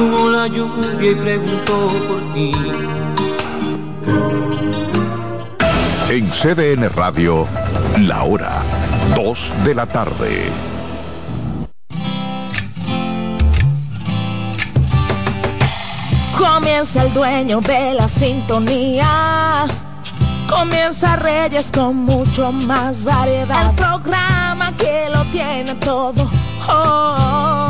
Detuvo la lluvia y preguntó por ti. En CDN Radio, la hora 2 de la tarde. Comienza el dueño de la sintonía. Comienza Reyes con mucho más variedad. El programa que lo tiene todo. Oh, oh, oh.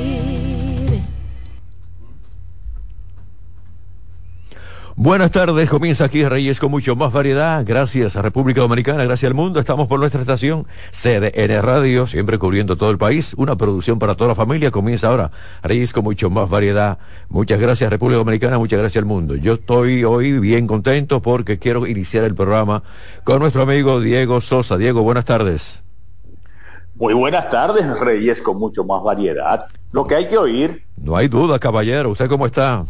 Buenas tardes, comienza aquí Reyes con mucho más variedad. Gracias a República Dominicana, gracias al mundo. Estamos por nuestra estación CDN Radio, siempre cubriendo todo el país. Una producción para toda la familia. Comienza ahora Reyes con mucho más variedad. Muchas gracias República Dominicana, muchas gracias al mundo. Yo estoy hoy bien contento porque quiero iniciar el programa con nuestro amigo Diego Sosa. Diego, buenas tardes. Muy buenas tardes, Reyes con mucho más variedad. Lo que hay que oír. No hay duda, caballero. ¿Usted cómo está?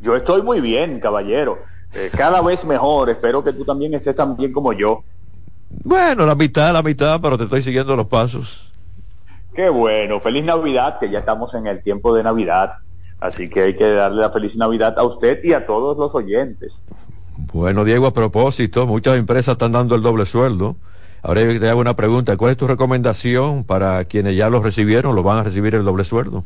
Yo estoy muy bien, caballero. Eh, cada vez mejor. Espero que tú también estés tan bien como yo. Bueno, la mitad, la mitad, pero te estoy siguiendo los pasos. Qué bueno. Feliz Navidad, que ya estamos en el tiempo de Navidad. Así que hay que darle la feliz Navidad a usted y a todos los oyentes. Bueno, Diego, a propósito, muchas empresas están dando el doble sueldo. Ahora yo te hago una pregunta. ¿Cuál es tu recomendación para quienes ya lo recibieron, lo van a recibir el doble sueldo?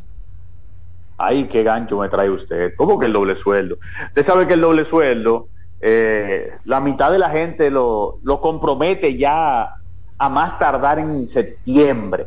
Ay, qué gancho me trae usted. ¿Cómo que el doble sueldo? Usted sabe que el doble sueldo, eh, la mitad de la gente lo, lo compromete ya a más tardar en septiembre.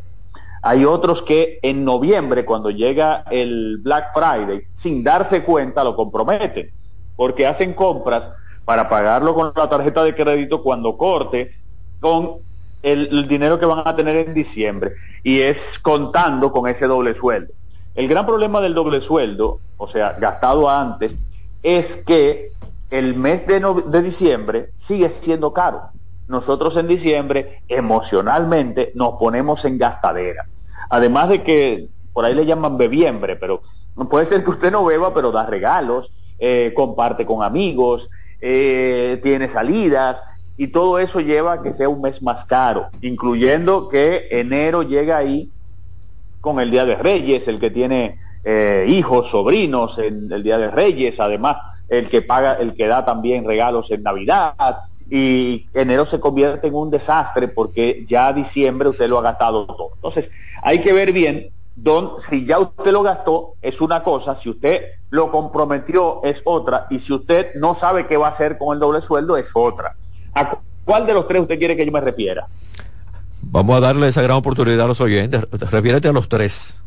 Hay otros que en noviembre, cuando llega el Black Friday, sin darse cuenta, lo comprometen, porque hacen compras para pagarlo con la tarjeta de crédito cuando corte con el, el dinero que van a tener en diciembre. Y es contando con ese doble sueldo. El gran problema del doble sueldo, o sea, gastado antes, es que el mes de, de, diciembre sigue siendo caro. Nosotros en diciembre emocionalmente nos ponemos en gastadera. Además de que por ahí le llaman bebiembre, pero puede ser que usted no beba, pero da regalos, eh, comparte con amigos, eh, tiene salidas y todo eso lleva a que sea un mes más caro, incluyendo que enero llega ahí con el Día de Reyes, el que tiene eh, hijos, sobrinos en el Día de Reyes, además el que paga, el que da también regalos en Navidad, y enero se convierte en un desastre porque ya diciembre usted lo ha gastado todo. Entonces, hay que ver bien don, si ya usted lo gastó es una cosa, si usted lo comprometió es otra, y si usted no sabe qué va a hacer con el doble sueldo es otra. ¿A cuál de los tres usted quiere que yo me refiera? Vamos a darle esa gran oportunidad a los oyentes. Refiérete a los tres.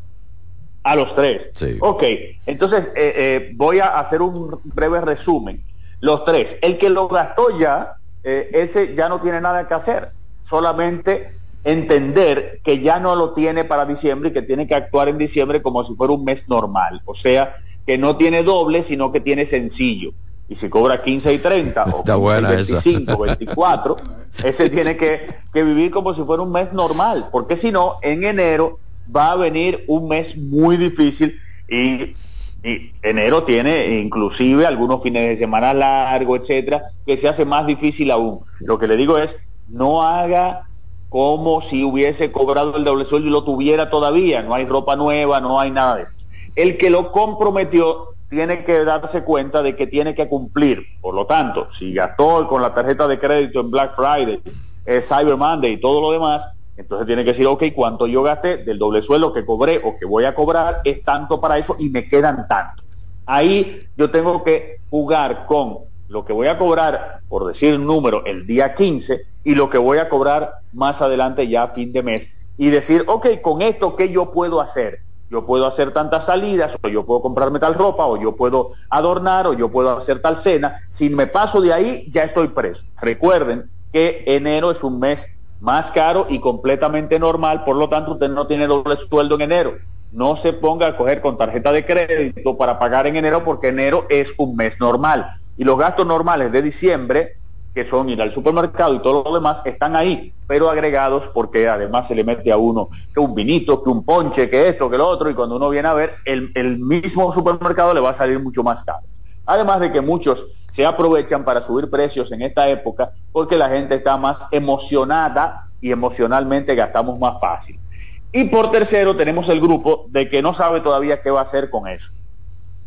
A los tres. Sí. Ok, entonces eh, eh, voy a hacer un breve resumen. Los tres. El que lo gastó ya, eh, ese ya no tiene nada que hacer. Solamente entender que ya no lo tiene para diciembre y que tiene que actuar en diciembre como si fuera un mes normal. O sea, que no tiene doble, sino que tiene sencillo. Y si cobra 15 y 30 o 15 buena y 25, esa. 24, ese tiene que, que vivir como si fuera un mes normal, porque si no, en enero va a venir un mes muy difícil y, enero tiene inclusive algunos fines de semana largos, etcétera, que se hace más difícil aún. Lo que le digo es, no haga como si hubiese cobrado el doble sueldo y lo tuviera todavía, no hay ropa nueva, no hay nada de eso. El que lo comprometió tiene que darse cuenta de que tiene que cumplir. Por lo tanto, si gastó con la tarjeta de crédito en Black Friday, eh, Cyber Monday y todo lo demás, entonces tiene que decir, ok, cuánto yo gasté del doble sueldo que cobré o que voy a cobrar es tanto para eso y me quedan tanto. Ahí yo tengo que jugar con lo que voy a cobrar, por decir un número, el día 15 y lo que voy a cobrar más adelante ya a fin de mes y decir, ok, con esto, ¿qué yo puedo hacer? Yo puedo hacer tantas salidas, o yo puedo comprarme tal ropa, o yo puedo adornar, o yo puedo hacer tal cena. Si me paso de ahí, ya estoy preso. Recuerden que enero es un mes más caro y completamente normal, por lo tanto usted no tiene doble sueldo en enero. No se ponga a coger con tarjeta de crédito para pagar en enero porque enero es un mes normal. Y los gastos normales de diciembre que son ir al supermercado y todo lo demás, están ahí, pero agregados porque además se le mete a uno que un vinito, que un ponche, que esto, que lo otro, y cuando uno viene a ver, el, el mismo supermercado le va a salir mucho más caro. Además de que muchos se aprovechan para subir precios en esta época porque la gente está más emocionada y emocionalmente gastamos más fácil. Y por tercero tenemos el grupo de que no sabe todavía qué va a hacer con eso.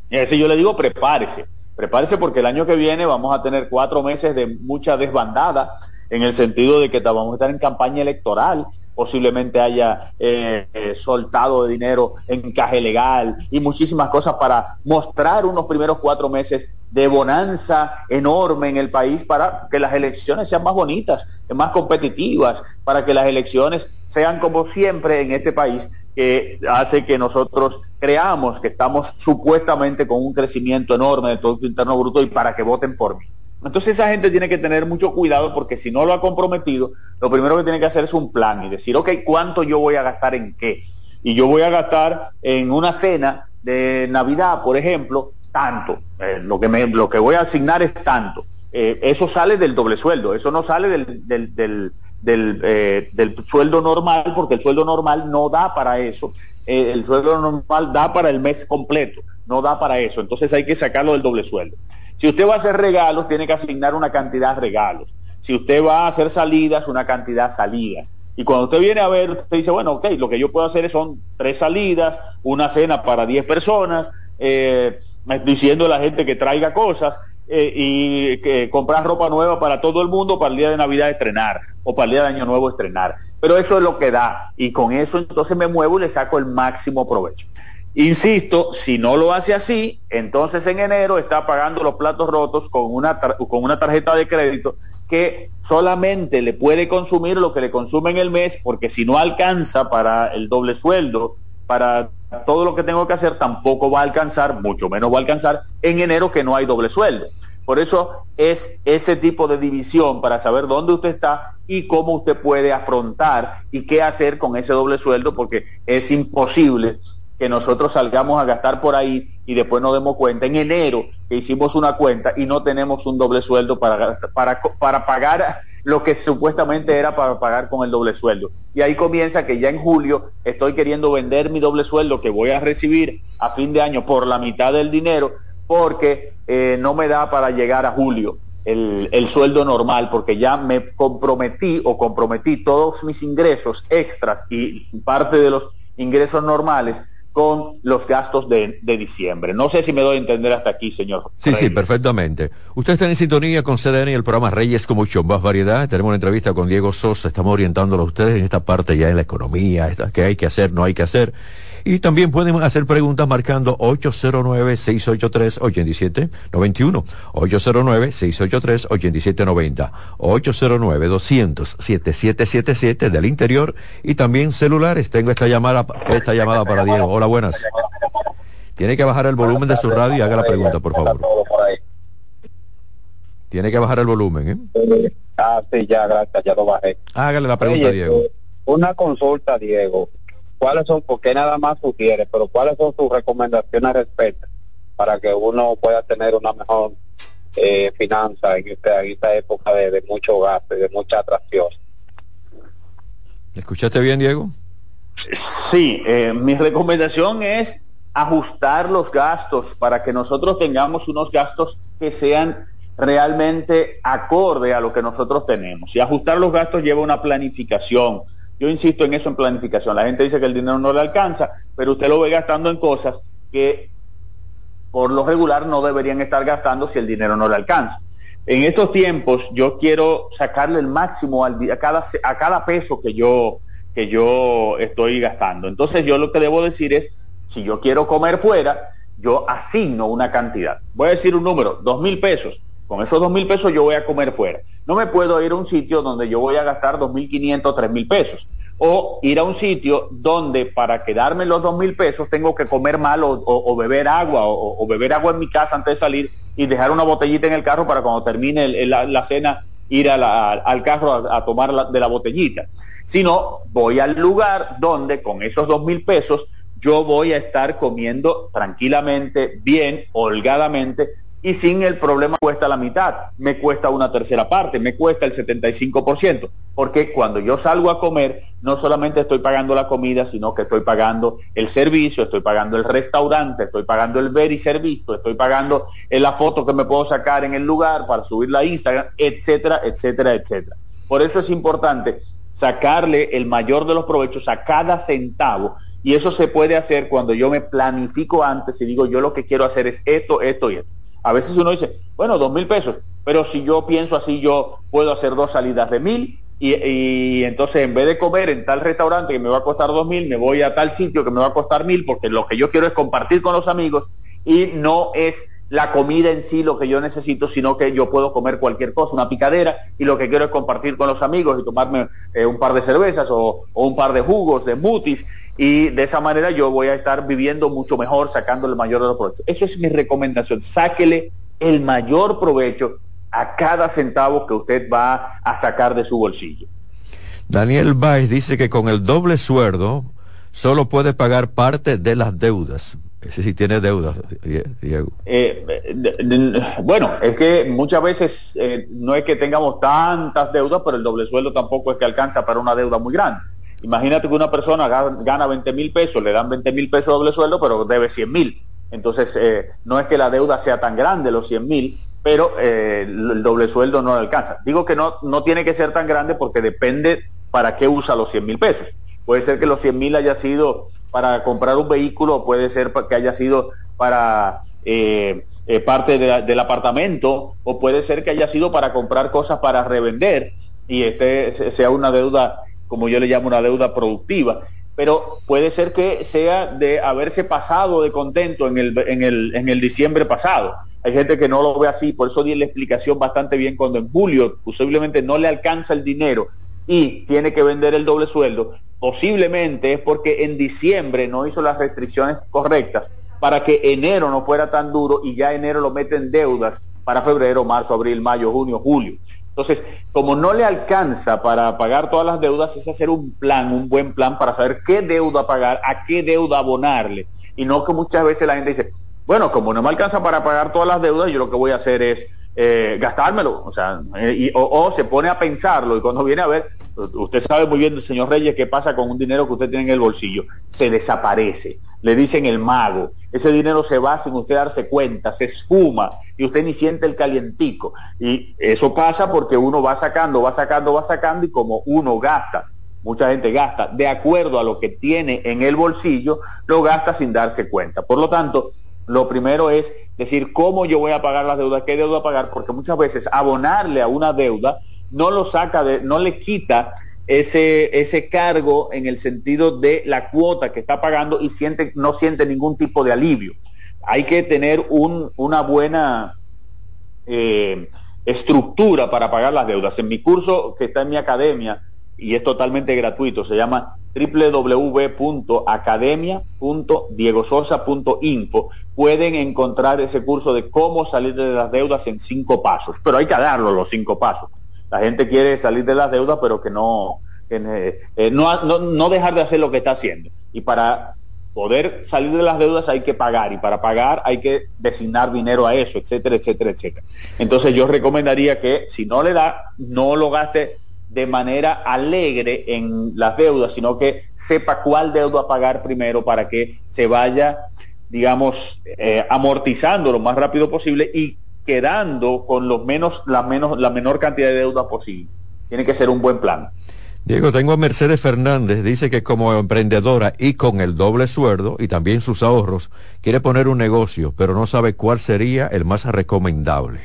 Y a ese yo le digo, prepárese prepárese porque el año que viene vamos a tener cuatro meses de mucha desbandada en el sentido de que vamos a estar en campaña electoral, posiblemente haya eh, eh, soltado de dinero en caje legal y muchísimas cosas para mostrar unos primeros cuatro meses de bonanza enorme en el país para que las elecciones sean más bonitas, más competitivas, para que las elecciones sean como siempre en este país, que hace que nosotros creamos que estamos supuestamente con un crecimiento enorme del Producto Interno Bruto y para que voten por mí. Entonces esa gente tiene que tener mucho cuidado porque si no lo ha comprometido, lo primero que tiene que hacer es un plan y decir, ok, ¿cuánto yo voy a gastar en qué? Y yo voy a gastar en una cena de Navidad, por ejemplo, tanto. Eh, lo, que me, lo que voy a asignar es tanto. Eh, eso sale del doble sueldo, eso no sale del, del del, eh, del sueldo normal, porque el sueldo normal no da para eso. Eh, el sueldo normal da para el mes completo, no da para eso. Entonces hay que sacarlo del doble sueldo. Si usted va a hacer regalos, tiene que asignar una cantidad de regalos. Si usted va a hacer salidas, una cantidad de salidas. Y cuando usted viene a ver, usted dice, bueno, ok, lo que yo puedo hacer son tres salidas, una cena para diez personas, eh, diciendo a la gente que traiga cosas, eh, y que comprar ropa nueva para todo el mundo para el día de Navidad estrenar o para el día de Año Nuevo estrenar. Pero eso es lo que da y con eso entonces me muevo y le saco el máximo provecho. Insisto, si no lo hace así, entonces en enero está pagando los platos rotos con una, con una tarjeta de crédito que solamente le puede consumir lo que le consume en el mes, porque si no alcanza para el doble sueldo, para todo lo que tengo que hacer, tampoco va a alcanzar, mucho menos va a alcanzar en enero que no hay doble sueldo. Por eso es ese tipo de división para saber dónde usted está y cómo usted puede afrontar y qué hacer con ese doble sueldo, porque es imposible que nosotros salgamos a gastar por ahí y después nos demos cuenta en enero que hicimos una cuenta y no tenemos un doble sueldo para, para, para pagar lo que supuestamente era para pagar con el doble sueldo. Y ahí comienza que ya en julio estoy queriendo vender mi doble sueldo que voy a recibir a fin de año por la mitad del dinero porque eh, no me da para llegar a julio el, el, sueldo normal, porque ya me comprometí o comprometí todos mis ingresos extras y parte de los ingresos normales con los gastos de, de, diciembre. No sé si me doy a entender hasta aquí, señor. Sí, Reyes. sí, perfectamente. Usted está en sintonía con CDN y el programa Reyes con mucho más variedad. Tenemos una entrevista con Diego Sosa. Estamos orientándolo a ustedes en esta parte ya en la economía, qué hay que hacer, no hay que hacer. Y también pueden hacer preguntas marcando 809-683-8791, 809-683-8790, 809-200-7777 del interior y también celulares. Tengo esta llamada, esta llamada para Diego. Hola, buenas. Tiene que bajar el volumen de su radio y haga la pregunta, por favor. Tiene que bajar el volumen, ¿eh? Ah, sí, ya, gracias, ya lo bajé. Hágale la pregunta, Oye, Diego. Una consulta, Diego cuáles son, porque nada más sugiere, pero cuáles son sus recomendaciones al respecto para que uno pueda tener una mejor eh, finanza en esta, en esta época de, de, mucho gasto y de mucha atracción. ¿Escuchaste bien, Diego? Sí, eh, mi recomendación es ajustar los gastos para que nosotros tengamos unos gastos que sean realmente acorde a lo que nosotros tenemos. Y ajustar los gastos lleva una planificación, yo insisto en eso en planificación. La gente dice que el dinero no le alcanza, pero usted lo ve gastando en cosas que por lo regular no deberían estar gastando si el dinero no le alcanza. En estos tiempos yo quiero sacarle el máximo a, cada, a cada peso que yo, que yo estoy gastando. Entonces yo lo que debo decir es, si yo quiero comer fuera, yo asigno una cantidad. Voy a decir un número, dos mil pesos. Con esos dos mil pesos yo voy a comer fuera. No me puedo ir a un sitio donde yo voy a gastar dos mil quinientos, tres mil pesos. O ir a un sitio donde para quedarme los dos mil pesos tengo que comer mal o, beber agua o, beber agua en mi casa antes de salir y dejar una botellita en el carro para cuando termine la, cena ir al carro a, a tomar la, de la botellita. Sino voy al lugar donde con esos dos mil pesos yo voy a estar comiendo tranquilamente, bien, holgadamente, y sin el problema cuesta la mitad, me cuesta una tercera parte, me cuesta el 75%, porque cuando yo salgo a comer, no solamente estoy pagando la comida, sino que estoy pagando el servicio, estoy pagando el restaurante, estoy pagando el ver y ser visto, estoy pagando la foto que me puedo sacar en el lugar para subirla a Instagram, etcétera, etcétera, etcétera. Por eso es importante sacarle el mayor de los provechos a cada centavo y eso se puede hacer cuando yo me planifico antes y digo yo lo que quiero hacer es esto, esto y esto. A veces uno dice, bueno, dos mil pesos, pero si yo pienso así, yo puedo hacer dos salidas de mil y, entonces en vez de comer en tal restaurante que me va a costar dos mil, me voy a tal sitio que me va a costar mil, porque lo que yo quiero es compartir con los amigos y no es la comida en sí lo que yo necesito, sino que yo puedo comer cualquier cosa, una picadera, y lo que quiero es compartir con los amigos y tomarme eh, un par de cervezas o, o, un par de jugos, de mutis, y de esa manera yo voy a estar viviendo mucho mejor, sacando el mayor de los provechos. Eso es mi recomendación, sáquele el mayor provecho a cada centavo que usted va a sacar de su bolsillo. Daniel Baez dice que con el doble sueldo solo puede pagar parte de las deudas. Ese sí tiene deudas, Diego. Eh, bueno, es que muchas veces eh, no es que tengamos tantas deudas, pero el doble sueldo tampoco es que alcanza para una deuda muy grande. Imagínate que una persona gana 20 mil pesos, le dan 20 mil pesos doble sueldo, pero debe 100 mil. Entonces, eh, no es que la deuda sea tan grande, los 100 mil, pero eh, el doble sueldo no le alcanza. Digo que no, no tiene que ser tan grande porque depende para qué usa los 100 mil pesos. Puede ser que los 100 mil haya sido para comprar un vehículo, puede ser que haya sido para eh, parte del apartamento, o puede ser que haya sido para comprar cosas para revender y este sea una deuda como yo le llamo una deuda productiva, pero puede ser que sea de haberse pasado de contento en el, en el, en el diciembre pasado. Hay gente que no lo ve así, por eso di la explicación bastante bien cuando en julio posiblemente no le alcanza el dinero y tiene que vender el doble sueldo, posiblemente es porque en diciembre no hizo las restricciones correctas para que enero no fuera tan duro y ya enero lo mete en deudas para febrero, marzo, abril, mayo, junio, julio. Entonces, como no le alcanza para pagar todas las deudas, es hacer un plan, un buen plan para saber qué deuda pagar, a qué deuda abonarle. Y no que muchas veces la gente dice, bueno, como no me alcanza para pagar todas las deudas, yo lo que voy a hacer es eh, gastármelo. O sea, eh, o, se pone a pensarlo y cuando viene a ver, usted sabe muy bien, señor Reyes, qué pasa con un dinero que usted tiene en el bolsillo. Se desaparece. Le dicen el mago. Ese dinero se va sin usted darse cuenta, se esfuma y usted ni siente el calientico. Y eso pasa porque uno va sacando, va sacando, va sacando y como uno gasta, mucha gente gasta de acuerdo a lo que tiene en el bolsillo, lo gasta sin darse cuenta. Por lo tanto, lo primero es decir cómo yo voy a pagar las deudas, qué deuda pagar, porque muchas veces abonarle a una deuda no lo saca de, no le quita ese, ese cargo en el sentido de la cuota que está pagando y siente, no siente ningún tipo de alivio. Hay que tener un, una buena eh, estructura para pagar las deudas. En mi curso que está en mi academia, y es totalmente gratuito, se llama www.academia.diegososa.info. Pueden encontrar ese curso de cómo salir de las deudas en cinco pasos, pero hay que darlo los cinco pasos. La gente quiere salir de las deudas, pero que no, eh, no, no dejar de hacer lo que está haciendo. Y para poder salir de las deudas hay que pagar y para pagar hay que designar dinero a eso, etcétera, etcétera, etcétera. Entonces yo recomendaría que si no le da, no lo gaste de manera alegre en las deudas, sino que sepa cuál deuda pagar primero para que se vaya, digamos, eh, amortizando lo más rápido posible y quedando con los menos, la, menos, la menor cantidad de deuda posible. Tiene que ser un buen plan. Diego, tengo a Mercedes Fernández, dice que como emprendedora y con el doble sueldo y también sus ahorros, quiere poner un negocio, pero no sabe cuál sería el más recomendable.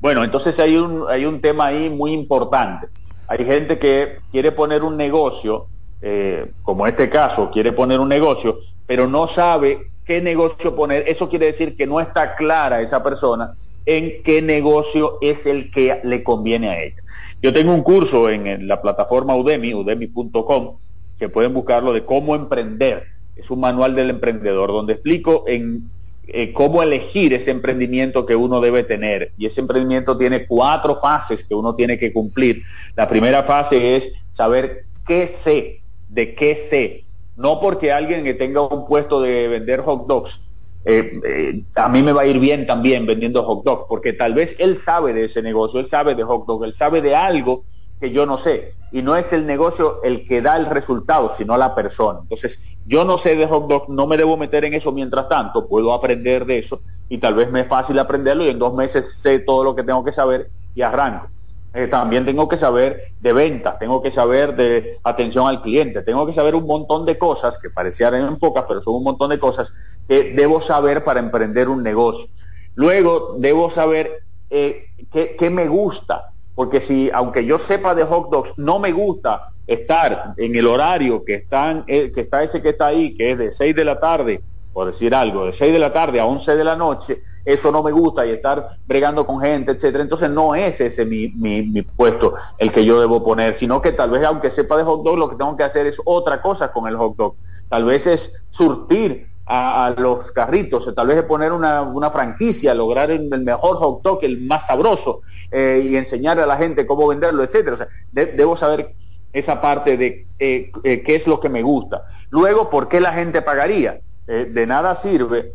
Bueno, entonces hay un, hay un tema ahí muy importante. Hay gente que quiere poner un negocio, eh, como este caso, quiere poner un negocio, pero no sabe qué negocio poner. Eso quiere decir que no está clara esa persona en qué negocio es el que le conviene a ella. Yo tengo un curso en, la plataforma Udemy, udemy.com, que pueden buscarlo de cómo emprender. Es un manual del emprendedor donde explico en eh, cómo elegir ese emprendimiento que uno debe tener. Y ese emprendimiento tiene cuatro fases que uno tiene que cumplir. La primera fase es saber qué sé, de qué sé. No porque alguien que tenga un puesto de vender hot dogs eh, eh, a mí me va a ir bien también vendiendo hot dog, porque tal vez él sabe de ese negocio, él sabe de hot dog, él sabe de algo que yo no sé. Y no es el negocio el que da el resultado, sino la persona. Entonces, yo no sé de hot dog, no me debo meter en eso mientras tanto, puedo aprender de eso y tal vez me es fácil aprenderlo y en dos meses sé todo lo que tengo que saber y arranco. Eh, también tengo que saber de venta, tengo que saber de atención al cliente, tengo que saber un montón de cosas que parecieran pocas, pero son un montón de cosas que debo saber para emprender un negocio. Luego debo saber eh, qué, me gusta, porque si, aunque yo sepa de hot dogs, no me gusta estar en el horario que, están, eh, que está ese que está ahí, que es de 6 de la tarde, por decir algo, de 6 de la tarde a 11 de la noche, eso no me gusta y estar bregando con gente, etcétera. Entonces no es ese mi, mi, puesto el que yo debo poner, sino que tal vez aunque sepa de hot dog, lo que tengo que hacer es otra cosa con el hot dog. Tal vez es surtir a, los carritos, tal vez es poner una, una franquicia, lograr el, mejor hot dog, el más sabroso, eh, y enseñar a la gente cómo venderlo, etcétera. O sea, debo saber esa parte de eh, eh, qué es lo que me gusta. Luego, ¿por qué la gente pagaría? de nada sirve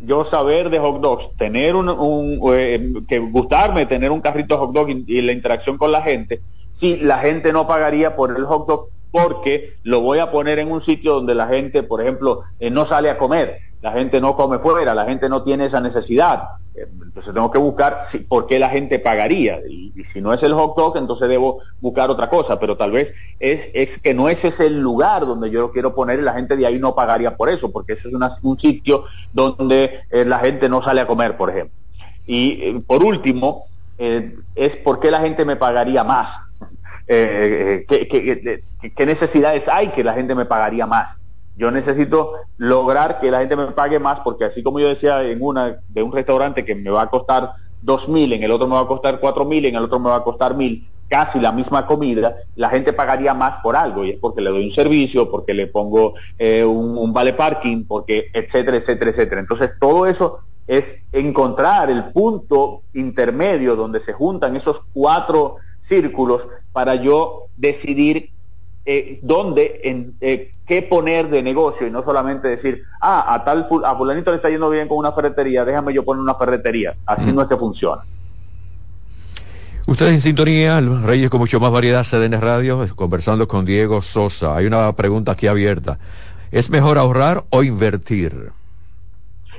yo saber de hot dogs, tener un, que gustarme tener un carrito hot dog y, la interacción con la gente, si la gente no pagaría por el hot dog porque lo voy a poner en un sitio donde la gente, por ejemplo, eh, no sale a comer, la gente no come fuera, la gente no tiene esa necesidad. Eh, entonces tengo que buscar si, por qué la gente pagaría. Y, si no es el hot dog, entonces debo buscar otra cosa. Pero tal vez es, es que no ese es el lugar donde yo lo quiero poner y la gente de ahí no pagaría por eso, porque ese es un sitio donde eh, la gente no sale a comer, por ejemplo. Y por último, es por qué la gente me pagaría más. ¿Qué, qué, necesidades hay que la gente me pagaría más? Yo necesito lograr que la gente me pague más porque así como yo decía en una de un restaurante que me va a costar dos mil, en el otro me va a costar cuatro mil, en el otro me va a costar mil, casi la misma comida, la gente pagaría más por algo y es porque le doy un servicio, porque le pongo eh, un, un, vale parking, porque etcétera, etcétera, etcétera. Entonces todo eso es encontrar el punto intermedio donde se juntan esos cuatro círculos para yo decidir eh, dónde, en, eh, qué poner de negocio y no solamente decir, ah, a tal a fulanito le está yendo bien con una ferretería, déjame yo poner una ferretería. Así mm. no es que funciona. Ustedes en sintonía, Reyes con mucho más variedad, CDN Radio, conversando con Diego Sosa. Hay una pregunta aquí abierta. ¿Es mejor ahorrar o invertir?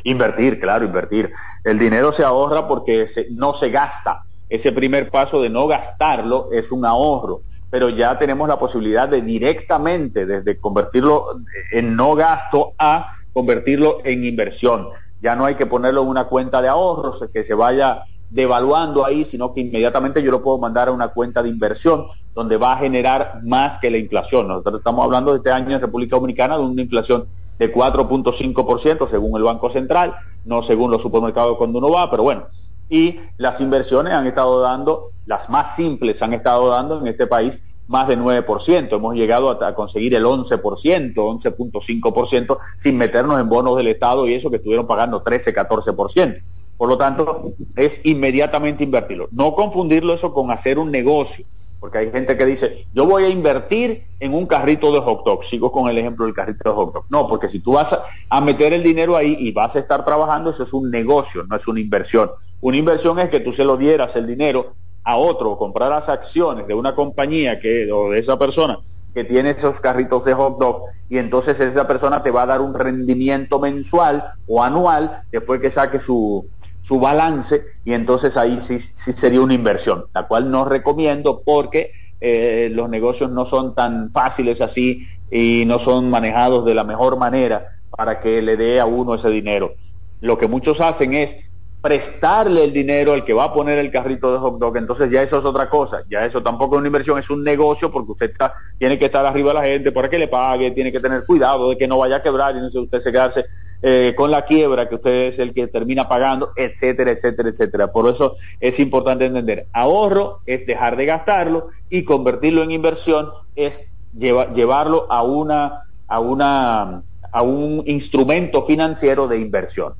Invertir, claro, invertir. El dinero se ahorra porque no se gasta. Ese primer paso de no gastarlo es un ahorro pero ya tenemos la posibilidad de directamente, desde convertirlo en no gasto a convertirlo en inversión. Ya no hay que ponerlo en una cuenta de ahorros que se vaya devaluando ahí, sino que inmediatamente yo lo puedo mandar a una cuenta de inversión donde va a generar más que la inflación. Nosotros estamos hablando de este año en República Dominicana de una inflación de 4.5% según el Banco Central, no según los supermercados cuando uno va, pero bueno, y las inversiones han estado dando, las más simples han estado dando en este país más de 9%. Hemos llegado a, conseguir el 11%, 11.5%, sin meternos en bonos del Estado y eso que estuvieron pagando 13, 14%. Por lo tanto, es inmediatamente invertirlo. No confundirlo eso con hacer un negocio, porque hay gente que dice, yo voy a invertir en un carrito de hot dog. Sigo con el ejemplo del carrito de hot dog. No, porque si tú vas a meter el dinero ahí y vas a estar trabajando, eso es un negocio, no es una inversión. Una inversión es que tú se lo dieras el dinero a otro, comprar las acciones de una compañía que, o de esa persona que tiene esos carritos de hot dog y entonces esa persona te va a dar un rendimiento mensual o anual después que saque su, su balance y entonces ahí sí, sí sería una inversión, la cual no recomiendo porque eh, los negocios no son tan fáciles así y no son manejados de la mejor manera para que le dé a uno ese dinero. Lo que muchos hacen es prestarle el dinero al que va a poner el carrito de hot dog, entonces ya eso es otra cosa, ya eso tampoco es una inversión, es un negocio porque usted está, tiene que estar arriba de la gente para que le pague, tiene que tener cuidado de que no vaya a quebrar y no usted se quedarse eh, con la quiebra, que usted es el que termina pagando, etcétera, etcétera, etcétera. Por eso es importante entender, ahorro es dejar de gastarlo y convertirlo en inversión es llevarlo a una, a una, a un instrumento financiero de inversión.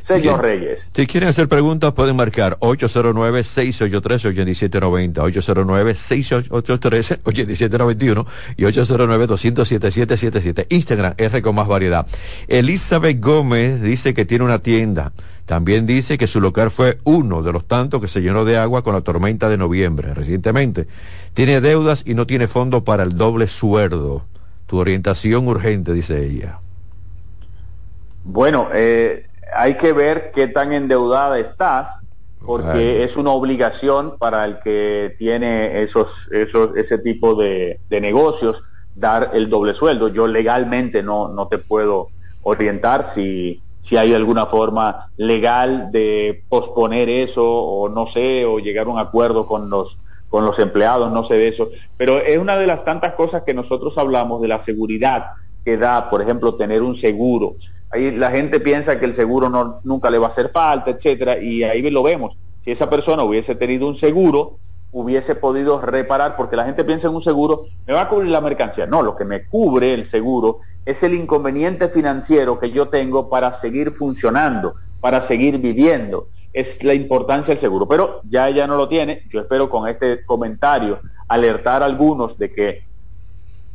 Señor Reyes. Si quieren hacer preguntas, pueden marcar 809-683-8790, 809-683-8791 y 809-207-777. Instagram, R con más variedad. Elizabeth Gómez dice que tiene una tienda. También dice que su local fue uno de los tantos que se llenó de agua con la tormenta de noviembre recientemente. Tiene deudas y no tiene fondo para el doble sueldo. Tu orientación urgente, dice ella. Bueno, eh, hay que ver qué tan endeudada estás, porque es una obligación para el que tiene esos, esos, ese tipo de, negocios dar el doble sueldo. Yo legalmente no, no te puedo orientar si, si hay alguna forma legal de posponer eso o no sé, o llegar a un acuerdo con los, con los empleados, no sé de eso. Pero es una de las tantas cosas que nosotros hablamos de la seguridad que da, por ejemplo, tener un seguro. Ahí la gente piensa que el seguro no, nunca le va a hacer falta, etcétera, y ahí lo vemos. Si esa persona hubiese tenido un seguro, hubiese podido reparar, porque la gente piensa en un seguro, me va a cubrir la mercancía. No, lo que me cubre el seguro es el inconveniente financiero que yo tengo para seguir funcionando, para seguir viviendo. Es la importancia del seguro. Pero ya ella no lo tiene. Yo espero con este comentario alertar a algunos de que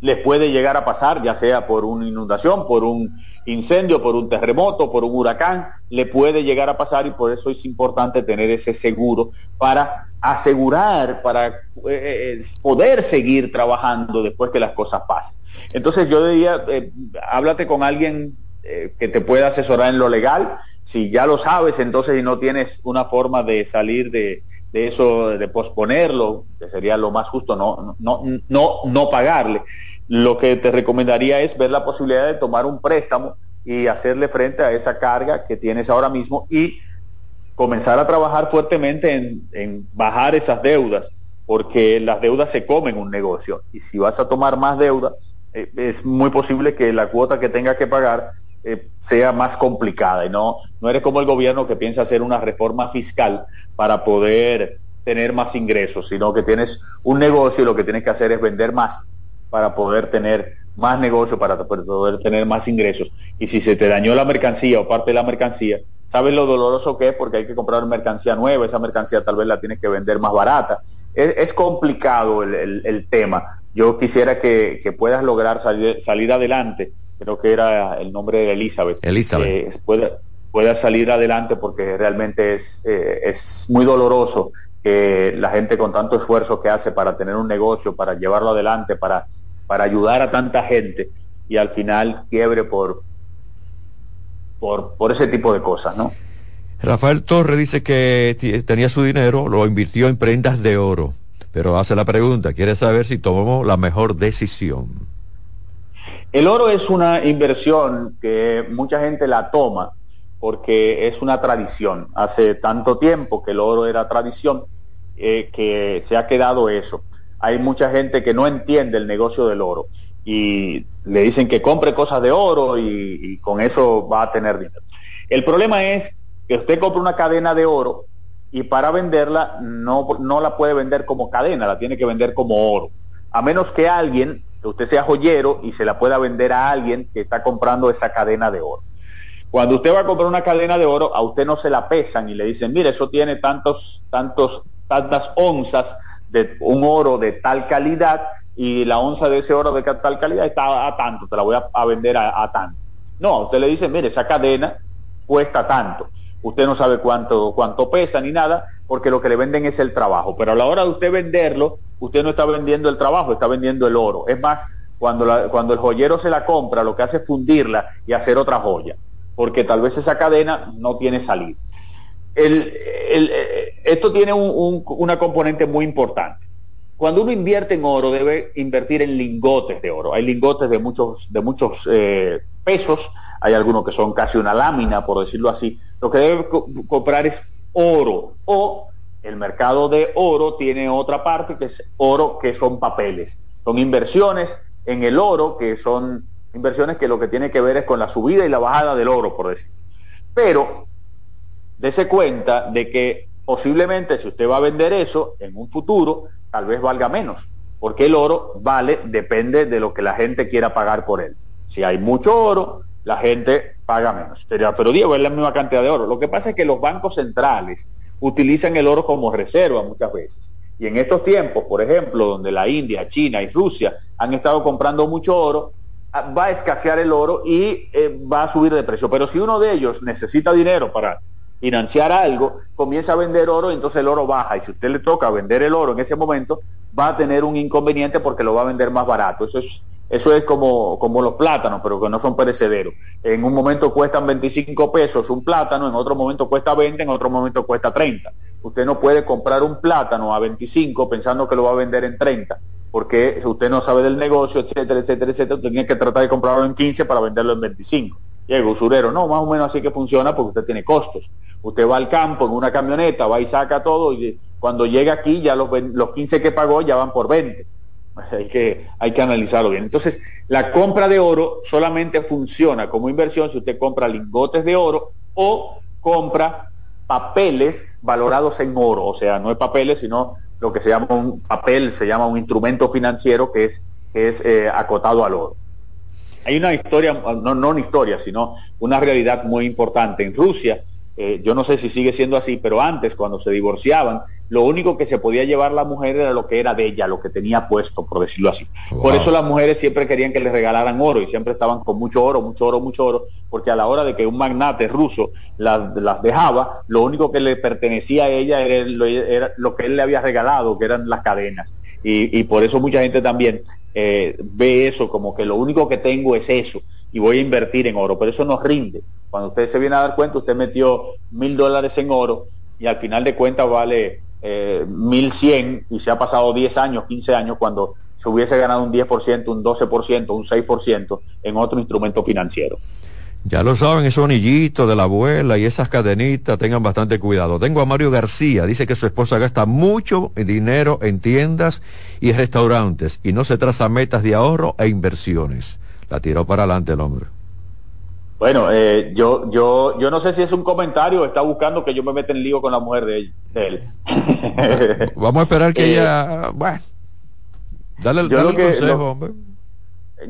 les puede llegar a pasar, ya sea por una inundación, por un incendio, por un terremoto, por un huracán, le puede llegar a pasar y por eso es importante tener ese seguro para asegurar, para eh, eh, poder seguir trabajando después que las cosas pasen. Entonces yo diría, eh, háblate con alguien que te pueda asesorar en lo legal. Si ya lo sabes, entonces y no tienes una forma de salir de, de eso, de posponerlo, que sería lo más justo, no, no, no, no pagarle lo que te recomendaría es ver la posibilidad de tomar un préstamo y hacerle frente a esa carga que tienes ahora mismo y comenzar a trabajar fuertemente en, bajar esas deudas, porque las deudas se comen un negocio. Y si vas a tomar más deuda, eh, es muy posible que la cuota que tengas que pagar eh, sea más complicada. Y no, no eres como el gobierno que piensa hacer una reforma fiscal para poder tener más ingresos, sino que tienes un negocio y lo que tienes que hacer es vender más para poder tener más negocio, para poder tener más ingresos. Y si se te dañó la mercancía o parte de la mercancía, sabes lo doloroso que es porque hay que comprar mercancía nueva, esa mercancía tal vez la tienes que vender más barata. Es, complicado el, tema. Yo quisiera que, puedas lograr salir, adelante, creo que era el nombre de Elizabeth. Elizabeth. Eh, pueda, salir adelante porque realmente es, eh, es muy doloroso que la gente con tanto esfuerzo que hace para tener un negocio, para llevarlo adelante, para para ayudar a tanta gente y al final quiebre por, por, por ese tipo de cosas, ¿no? Rafael Torres dice que tenía su dinero, lo invirtió en prendas de oro, pero hace la pregunta, quiere saber si tomó la mejor decisión. El oro es una inversión que mucha gente la toma porque es una tradición. Hace tanto tiempo que el oro era tradición eh, que se ha quedado eso hay mucha gente que no entiende el negocio del oro y le dicen que compre cosas de oro y, con eso va a tener dinero. El problema es que usted compra una cadena de oro y para venderla no, no la puede vender como cadena, la tiene que vender como oro. A menos que alguien, que usted sea joyero y se la pueda vender a alguien que está comprando esa cadena de oro. Cuando usted va a comprar una cadena de oro, a usted no se la pesan y le dicen, mire, eso tiene tantos, tantos, tantas onzas de un oro de tal calidad y la onza de ese oro de tal calidad está a tanto, te la voy a, vender a, tanto. No, usted le dice, mire, esa cadena cuesta tanto. Usted no sabe cuánto, cuánto pesa ni nada, porque lo que le venden es el trabajo. Pero a la hora de usted venderlo, usted no está vendiendo el trabajo, está vendiendo el oro. Es más, cuando, cuando el joyero se la compra, lo que hace es fundirla y hacer otra joya, porque tal vez esa cadena no tiene salida eh, esto tiene una componente muy importante. Cuando uno invierte en oro, debe invertir en lingotes de oro. Hay lingotes de muchos, de muchos eh, pesos, hay algunos que son casi una lámina, por decirlo así. Lo que debe comprar es oro. O el mercado de oro tiene otra parte que es oro, que son papeles. Son inversiones en el oro, que son inversiones que lo que tiene que ver es con la subida y la bajada del oro, por decir. Pero dese cuenta de que posiblemente si usted va a vender eso en un futuro, tal vez valga menos, porque el oro vale, depende de lo que la gente quiera pagar por él. Si hay mucho oro, la gente paga menos. Pero Diego, es la misma cantidad de oro. Lo que pasa es que los bancos centrales utilizan el oro como reserva muchas veces. Y en estos tiempos, por ejemplo, donde la India, China y Rusia han estado comprando mucho oro, ah, va a escasear el oro y eh, va a subir de precio. Pero si uno de ellos necesita dinero para financiar algo, comienza a vender oro, entonces el oro baja. Y si usted le toca vender el oro en ese momento, va a tener un inconveniente porque lo va a vender más barato. Eso es, eso es como, como los plátanos, pero que no son perecederos. En un momento cuestan 25 pesos un plátano, en otro momento cuesta 20, en otro momento cuesta 30. Usted no puede comprar un plátano a 25 pensando que lo va a vender en 30, porque usted no sabe del negocio, etcétera, etcétera, etcétera. Tiene que tratar de comprarlo en 15 para venderlo en 25. El usurero, no, más o menos así que funciona porque usted tiene costos. Usted va al campo en una camioneta, va y saca todo y cuando llega aquí ya los, los 15 que pagó ya van por 20. Hay que, hay que analizarlo bien. Entonces, la compra de oro solamente funciona como inversión si usted compra lingotes de oro o compra papeles valorados en oro. O sea, no es papeles, sino lo que se llama un papel, se llama un instrumento financiero que es, que es eh, acotado al oro. Hay una historia, no, no una historia, sino una realidad muy importante. En Rusia, eh, yo no sé si sigue siendo así, pero antes, cuando se divorciaban, lo único que se podía llevar la mujer era lo que era de ella, lo que tenía puesto, por decirlo así. Por eso las mujeres siempre querían que les regalaran oro y siempre estaban con mucho oro, mucho oro, mucho oro, porque a la hora de que un magnate ruso las, las dejaba, lo único que le pertenecía a ella era lo, era lo, que él le había regalado, que eran las cadenas. Y, por eso mucha gente también eh, ve eso como que lo único que tengo es eso y voy a invertir en oro, pero eso no rinde. Cuando usted se viene a dar cuenta, usted metió mil dólares en oro y al final de cuentas vale eh, mil cien y se ha pasado 10 años, 15 años cuando se hubiese ganado un 10%, un 12%, un 6% en otro instrumento financiero. Ya lo saben, esos anillitos de la abuela y esas cadenitas, tengan bastante cuidado. Tengo a Mario García, dice que su esposa gasta mucho dinero en tiendas y restaurantes y no se traza metas de ahorro e inversiones la tiró para adelante el hombre. Bueno, eh, yo, yo, yo no sé si es un comentario o está buscando que yo me meta en lío con la mujer de, él. Vamos a esperar que eh, ella, bueno, dale, el consejo, hombre.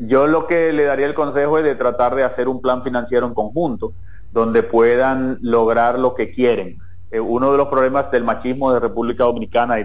Yo lo que le daría el consejo es de tratar de hacer un plan financiero en conjunto, donde puedan lograr lo que quieren. Eh, uno de los problemas del machismo de República Dominicana y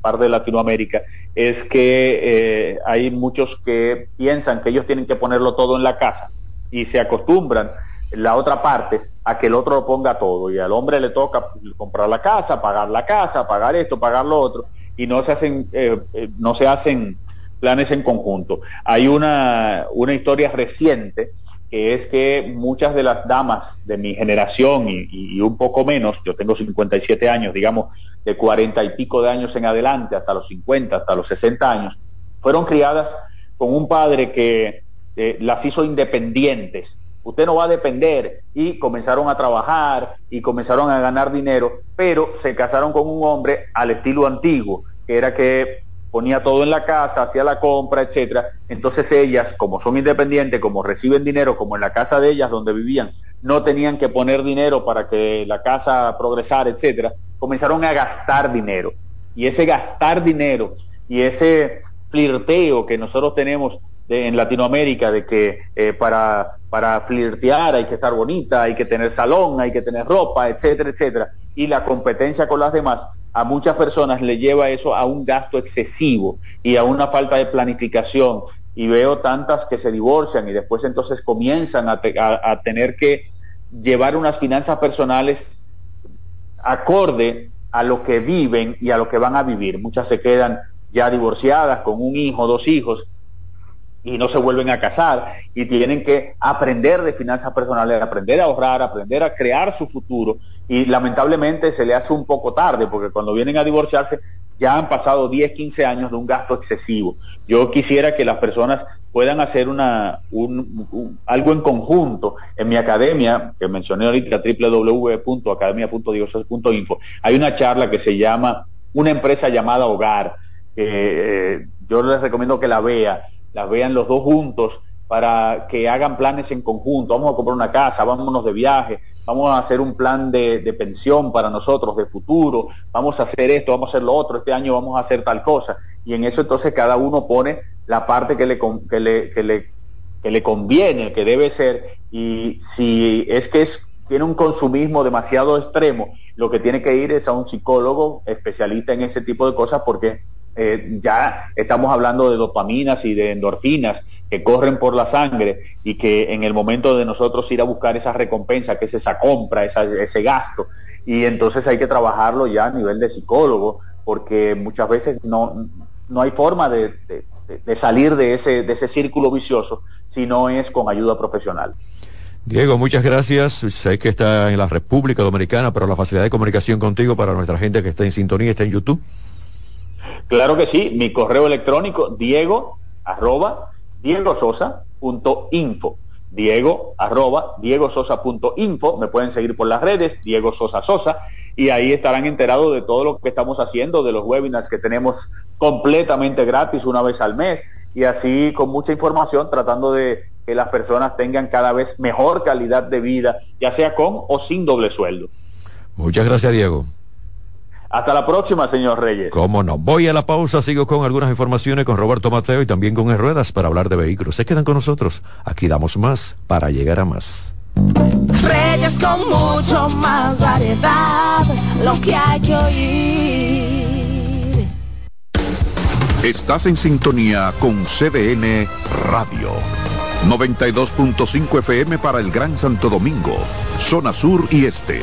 parte de Latinoamérica es que eh, hay muchos que piensan que ellos tienen que ponerlo todo en la casa y se acostumbran la otra parte a que el otro lo ponga todo y al hombre le toca comprar la casa, pagar la casa, pagar esto, pagar lo otro y no se hacen eh, no se hacen planes en conjunto. Hay una, una historia reciente que es que muchas de las damas de mi generación y, un poco menos, yo tengo 57 años, digamos, de 40 y pico de años en adelante, hasta los 50, hasta los 60 años, fueron criadas con un padre que eh, las hizo independientes. Usted no va a depender y comenzaron a trabajar y comenzaron a ganar dinero, pero se casaron con un hombre al estilo antiguo, que era que ponía todo en la casa, hacía la compra, etcétera. Entonces ellas, como son independientes, como reciben dinero, como en la casa de ellas donde vivían, no tenían que poner dinero para que la casa progresara, etcétera, comenzaron a gastar dinero. Y ese gastar dinero y ese flirteo que nosotros tenemos en Latinoamérica de que eh, para, para flirtear hay que estar bonita, hay que tener salón, hay que tener ropa, etcétera, etcétera, y la competencia con las demás, a muchas personas le lleva eso a un gasto excesivo y a una falta de planificación. Y veo tantas que se divorcian y después entonces comienzan a, tener que llevar unas finanzas personales acorde a lo que viven y a lo que van a vivir. Muchas se quedan ya divorciadas con un hijo, dos hijos, y no se vuelven a casar y tienen que aprender de finanzas personales, aprender a ahorrar, aprender a crear su futuro y lamentablemente se le hace un poco tarde porque cuando vienen a divorciarse ya han pasado 10, 15 años de un gasto excesivo. Yo quisiera que las personas puedan hacer una, un, algo en conjunto. En mi academia, que mencioné ahorita, www.academia.dioses.info, hay una charla que se llama Una empresa llamada Hogar. Eh, yo les recomiendo que la vea las vean los dos juntos para que hagan planes en conjunto. Vamos a comprar una casa, vámonos de viaje, vamos a hacer un plan de, pensión para nosotros, de futuro, vamos a hacer esto, vamos a hacer lo otro, este año vamos a hacer tal cosa. Y en eso entonces cada uno pone la parte que le, que le, que le que le conviene, que debe ser, y si es que es, tiene un consumismo demasiado extremo, lo que tiene que ir es a un psicólogo especialista en ese tipo de cosas porque eh, ya estamos hablando de dopaminas y de endorfinas que corren por la sangre y que en el momento de nosotros ir a buscar esa recompensa, que es esa compra, ese gasto, y entonces hay que trabajarlo ya a nivel de psicólogo, porque muchas veces no, no hay forma de, salir de ese, de ese círculo vicioso si no es con ayuda profesional. Diego, muchas gracias. Sé que está en la República Dominicana, pero la facilidad de comunicación contigo para nuestra gente que está en sintonía está en YouTube. Claro que sí, mi correo electrónico, diego arroba info Diego arroba info me pueden seguir por las redes, Diego Sosa Sosa, y ahí estarán enterados de todo lo que estamos haciendo, de los webinars que tenemos completamente gratis una vez al mes, y así con mucha información tratando de que las personas tengan cada vez mejor calidad de vida, ya sea con o sin doble sueldo. Muchas gracias, Diego. Hasta la próxima, señor Reyes. Cómo no. Voy a la pausa, sigo con algunas informaciones con Roberto Mateo y también con Ruedas para hablar de vehículos. Se quedan con nosotros. Aquí damos más para llegar a más. Reyes con mucho más variedad, lo que hay que oír. Estás en sintonía con CDN Radio. 92.5 FM para el Gran Santo Domingo, zona sur y este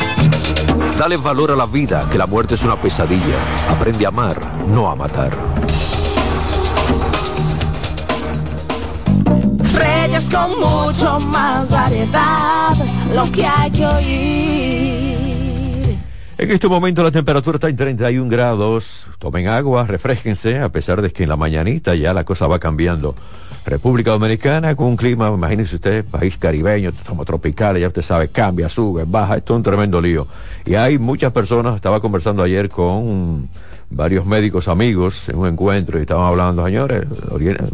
Dale valor a la vida, que la muerte es una pesadilla. Aprende a amar, no a matar. Reyes con mucho más variedad, lo que hay que oír. En este momento la temperatura está en 31 grados. Tomen agua, refresquense, a pesar de que en la mañanita ya la cosa va cambiando. República Dominicana con un clima, imagínense usted, país caribeño, como tropical, ya usted sabe, cambia, sube, baja, esto es un tremendo lío. Y hay muchas personas, estaba conversando ayer con varios médicos amigos en un encuentro y estaban hablando, señores,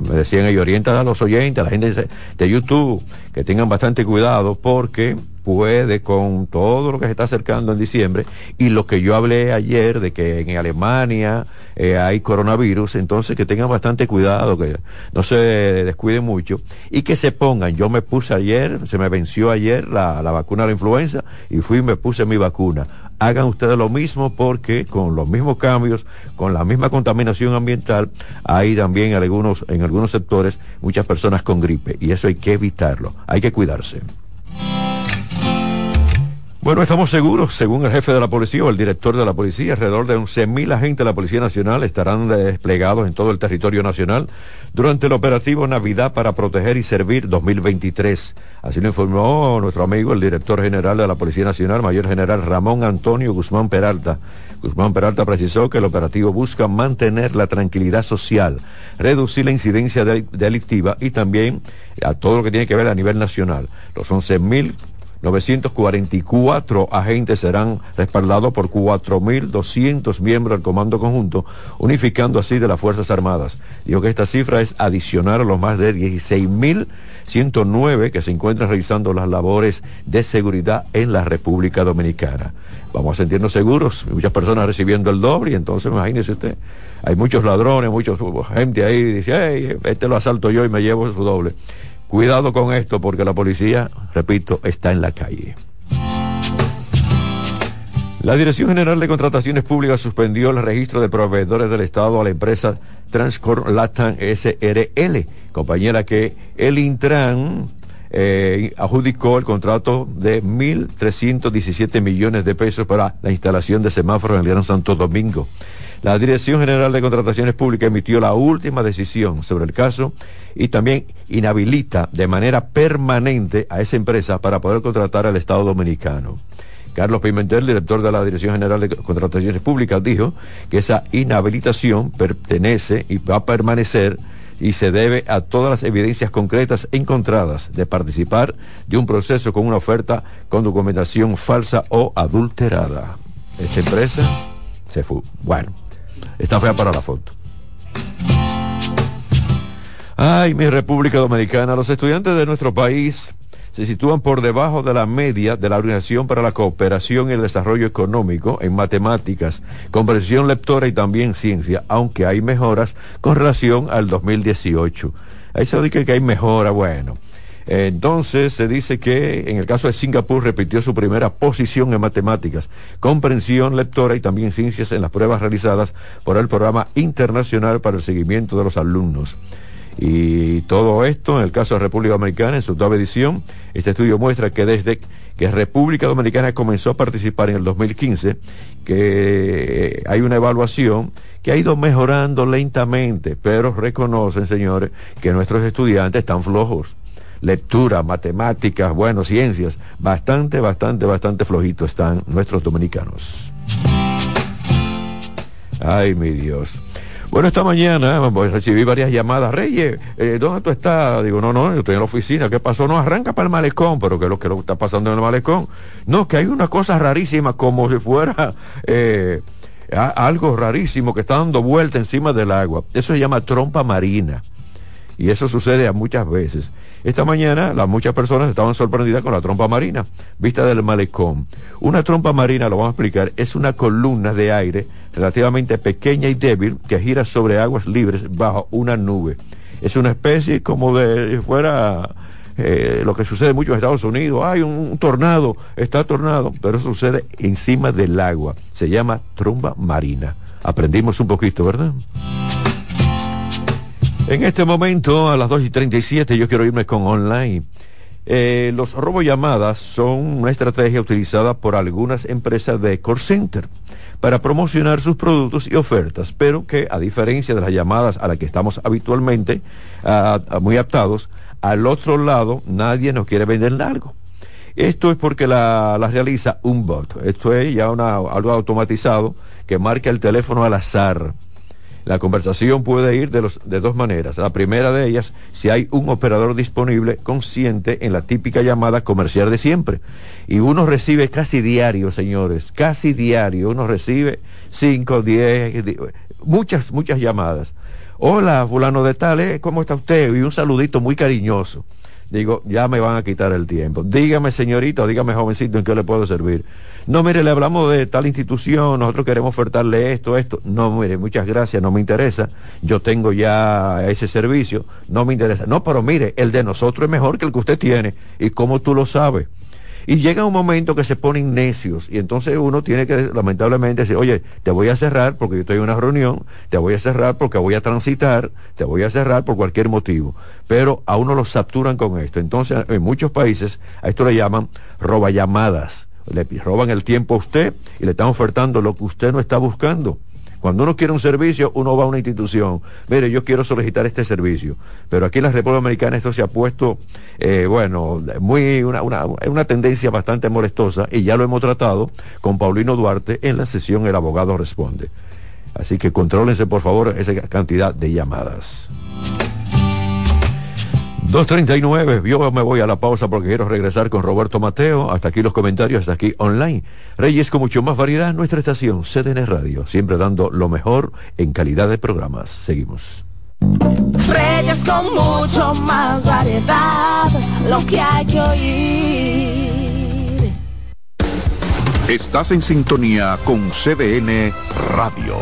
me decían ellos, orientan a los oyentes, a la gente de YouTube, que tengan bastante cuidado porque puede con todo lo que se está acercando en diciembre y lo que yo hablé ayer de que en Alemania eh, hay coronavirus, entonces que tengan bastante cuidado, que no se descuiden mucho y que se pongan. Yo me puse ayer, se me venció ayer la, la vacuna de la influenza y fui y me puse mi vacuna hagan ustedes lo mismo porque con los mismos cambios, con la misma contaminación ambiental, hay también algunos, en algunos sectores muchas personas con gripe y eso hay que evitarlo, hay que cuidarse. Bueno, estamos seguros, según el jefe de la policía o el director de la policía, alrededor de 11.000 agentes de la Policía Nacional estarán desplegados en todo el territorio nacional durante el operativo Navidad para proteger y servir 2023. Así lo informó nuestro amigo, el director general de la Policía Nacional, Mayor General Ramón Antonio Guzmán Peralta. Guzmán Peralta precisó que el operativo busca mantener la tranquilidad social, reducir la incidencia delictiva y también a todo lo que tiene que ver a nivel nacional. Los 11.000 944 agentes serán respaldados por 4.200 miembros del Comando Conjunto, unificando así de las Fuerzas Armadas. Dijo que esta cifra es adicional a los más de 16.109 que se encuentran realizando las labores de seguridad en la República Dominicana. Vamos a sentirnos seguros, muchas personas recibiendo el doble, y entonces imagínese usted, hay muchos ladrones, mucha gente ahí, dice, hey, este lo asalto yo y me llevo su doble. Cuidado con esto porque la policía, repito, está en la calle. La Dirección General de Contrataciones Públicas suspendió el registro de proveedores del Estado a la empresa Transcor Latam SRL, compañera que el Intran eh, adjudicó el contrato de 1.317 millones de pesos para la instalación de semáforos en el Gran Santo Domingo. La Dirección General de Contrataciones Públicas emitió la última decisión sobre el caso y también inhabilita de manera permanente a esa empresa para poder contratar al Estado Dominicano. Carlos Pimentel, director de la Dirección General de Contrataciones Públicas, dijo que esa inhabilitación pertenece y va a permanecer y se debe a todas las evidencias concretas encontradas de participar de un proceso con una oferta con documentación falsa o adulterada. Esa empresa se fue. Bueno, Está fea para la foto. Ay, mi República Dominicana, los estudiantes de nuestro país se sitúan por debajo de la media de la Organización para la Cooperación y el Desarrollo Económico en matemáticas, comprensión lectora y también ciencia, aunque hay mejoras con relación al 2018. Ahí se dice que hay mejora, bueno. Entonces se dice que en el caso de Singapur repitió su primera posición en matemáticas, comprensión lectora y también ciencias en las pruebas realizadas por el Programa Internacional para el Seguimiento de los Alumnos. Y todo esto, en el caso de República Dominicana, en su octava edición, este estudio muestra que desde que República Dominicana comenzó a participar en el 2015, que hay una evaluación que ha ido mejorando lentamente, pero reconocen, señores, que nuestros estudiantes están flojos lectura, matemáticas, bueno, ciencias, bastante, bastante, bastante flojito están nuestros dominicanos. Ay, mi Dios. Bueno, esta mañana recibí varias llamadas. Reyes, eh, ¿dónde tú estás? Digo, no, no, yo estoy en la oficina. ¿Qué pasó? No, arranca para el malecón. ¿Pero qué es lo que está pasando en el malecón? No, que hay una cosa rarísima, como si fuera eh, algo rarísimo que está dando vuelta encima del agua. Eso se llama trompa marina. Y eso sucede a muchas veces. Esta mañana las muchas personas estaban sorprendidas con la trompa marina, vista del malecón. Una trompa marina, lo vamos a explicar, es una columna de aire relativamente pequeña y débil que gira sobre aguas libres bajo una nube. Es una especie como de fuera eh, lo que sucede mucho en Estados Unidos. Hay un, tornado, está tornado, pero sucede encima del agua. Se llama tromba marina. Aprendimos un poquito, ¿verdad? En este momento, a las 2 y 37, yo quiero irme con online. Eh, los robollamadas son una estrategia utilizada por algunas empresas de call center para promocionar sus productos y ofertas, pero que a diferencia de las llamadas a las que estamos habitualmente muy aptados, al otro lado nadie nos quiere vender algo. Esto es porque la, realiza un bot. Esto es ya algo automatizado que marca el teléfono al azar la conversación puede ir de, los, de dos maneras. La primera de ellas, si hay un operador disponible consciente en la típica llamada comercial de siempre. Y uno recibe casi diario, señores, casi diario. Uno recibe cinco, diez, muchas, muchas llamadas. Hola, fulano de tal, ¿eh? ¿cómo está usted? Y un saludito muy cariñoso digo, ya me van a quitar el tiempo. Dígame, señorita, dígame, jovencito, ¿en qué le puedo servir? No, mire, le hablamos de tal institución, nosotros queremos ofertarle esto, esto. No, mire, muchas gracias, no me interesa. Yo tengo ya ese servicio, no me interesa. No, pero mire, el de nosotros es mejor que el que usted tiene. ¿Y cómo tú lo sabes? Y llega un momento que se ponen necios y entonces uno tiene que lamentablemente decir, oye, te voy a cerrar porque yo estoy en una reunión, te voy a cerrar porque voy a transitar, te voy a cerrar por cualquier motivo. Pero a uno lo saturan con esto. Entonces, en muchos países a esto le llaman llamadas Le roban el tiempo a usted y le están ofertando lo que usted no está buscando. Cuando uno quiere un servicio, uno va a una institución. Mire, yo quiero solicitar este servicio. Pero aquí en la República Americana esto se ha puesto, eh, bueno, muy, una, una, una tendencia bastante molestosa y ya lo hemos tratado con Paulino Duarte en la sesión El Abogado Responde. Así que contrólense, por favor, esa cantidad de llamadas. 2.39, yo me voy a la pausa porque quiero regresar con Roberto Mateo. Hasta aquí los comentarios, hasta aquí online. Reyes con mucho más variedad, nuestra estación CDN Radio, siempre dando lo mejor en calidad de programas. Seguimos. Reyes con mucho más variedad, lo que hay que oír. Estás en sintonía con CDN Radio.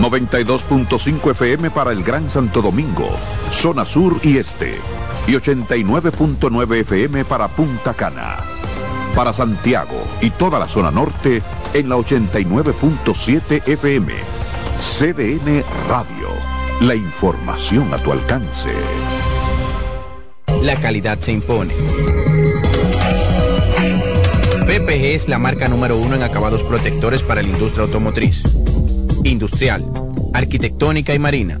92.5 FM para el Gran Santo Domingo, zona sur y este y 89.9 FM para Punta Cana. Para Santiago y toda la zona norte en la 89.7 FM. CDN Radio. La información a tu alcance. La calidad se impone. PPG es la marca número uno en acabados protectores para la industria automotriz, industrial, arquitectónica y marina.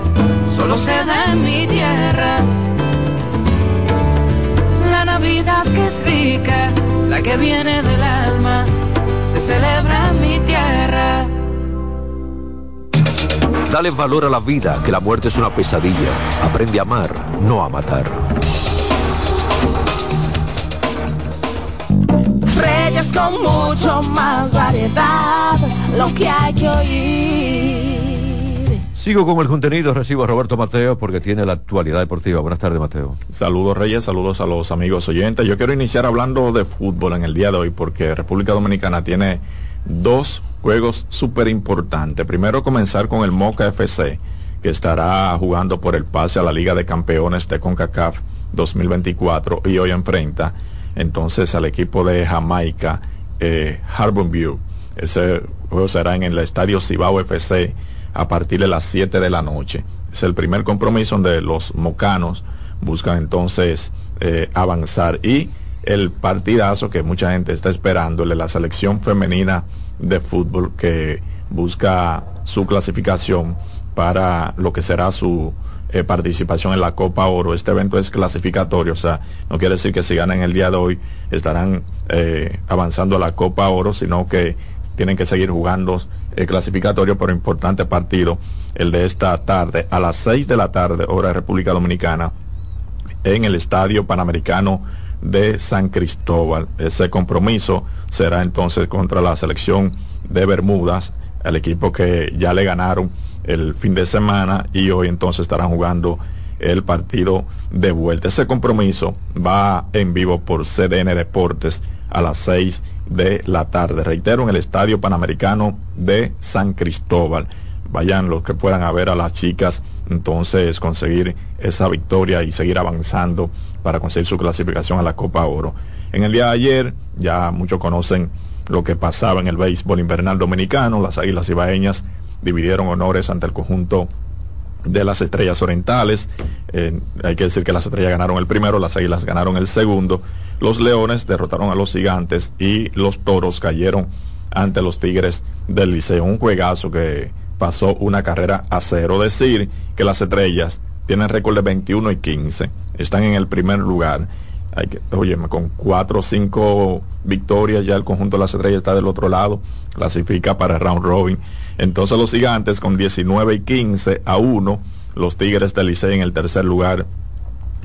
solo se da en mi tierra Navidad que es rica, la que viene del alma, se celebra en mi tierra. Dale valor a la vida, que la muerte es una pesadilla. Aprende a amar, no a matar. Reyes con mucho más variedad, lo que hay que oír. Sigo con el contenido, recibo a Roberto Mateo porque tiene la actualidad deportiva. Buenas tardes, Mateo. Saludos, Reyes, saludos a los amigos oyentes. Yo quiero iniciar hablando de fútbol en el día de hoy porque República Dominicana tiene dos juegos súper importantes. Primero comenzar con el Moca FC, que estará jugando por el pase a la Liga de Campeones de CONCACAF 2024 y hoy enfrenta entonces al equipo de Jamaica, eh, Harbour View. Ese juego será en el Estadio Cibao FC a partir de las 7 de la noche. Es el primer compromiso donde los mocanos buscan entonces eh, avanzar y el partidazo que mucha gente está esperando, la selección femenina de fútbol que busca su clasificación para lo que será su eh, participación en la Copa Oro. Este evento es clasificatorio, o sea, no quiere decir que si ganan el día de hoy estarán eh, avanzando a la Copa Oro, sino que tienen que seguir jugando el clasificatorio, pero importante partido, el de esta tarde, a las 6 de la tarde, hora de República Dominicana, en el Estadio Panamericano de San Cristóbal. Ese compromiso será entonces contra la selección de Bermudas, el equipo que ya le ganaron el fin de semana y hoy entonces estarán jugando el partido de vuelta. Ese compromiso va en vivo por CDN Deportes a las 6 de la tarde. Reitero, en el Estadio Panamericano de San Cristóbal. Vayan los que puedan a ver a las chicas, entonces conseguir esa victoria y seguir avanzando para conseguir su clasificación a la Copa Oro. En el día de ayer, ya muchos conocen lo que pasaba en el béisbol invernal dominicano. Las Águilas Ibaeñas dividieron honores ante el conjunto de las Estrellas Orientales. Eh, hay que decir que las Estrellas ganaron el primero, las Águilas ganaron el segundo. Los Leones derrotaron a los Gigantes y los Toros cayeron ante los Tigres del Liceo. Un juegazo que pasó una carrera a cero. Decir que las Estrellas tienen récord de 21 y 15. Están en el primer lugar. Hay que, oye, con cuatro o cinco victorias ya el conjunto de las estrellas está del otro lado, clasifica para round robin. Entonces los gigantes con 19 y 15 a 1, los Tigres del Licey en el tercer lugar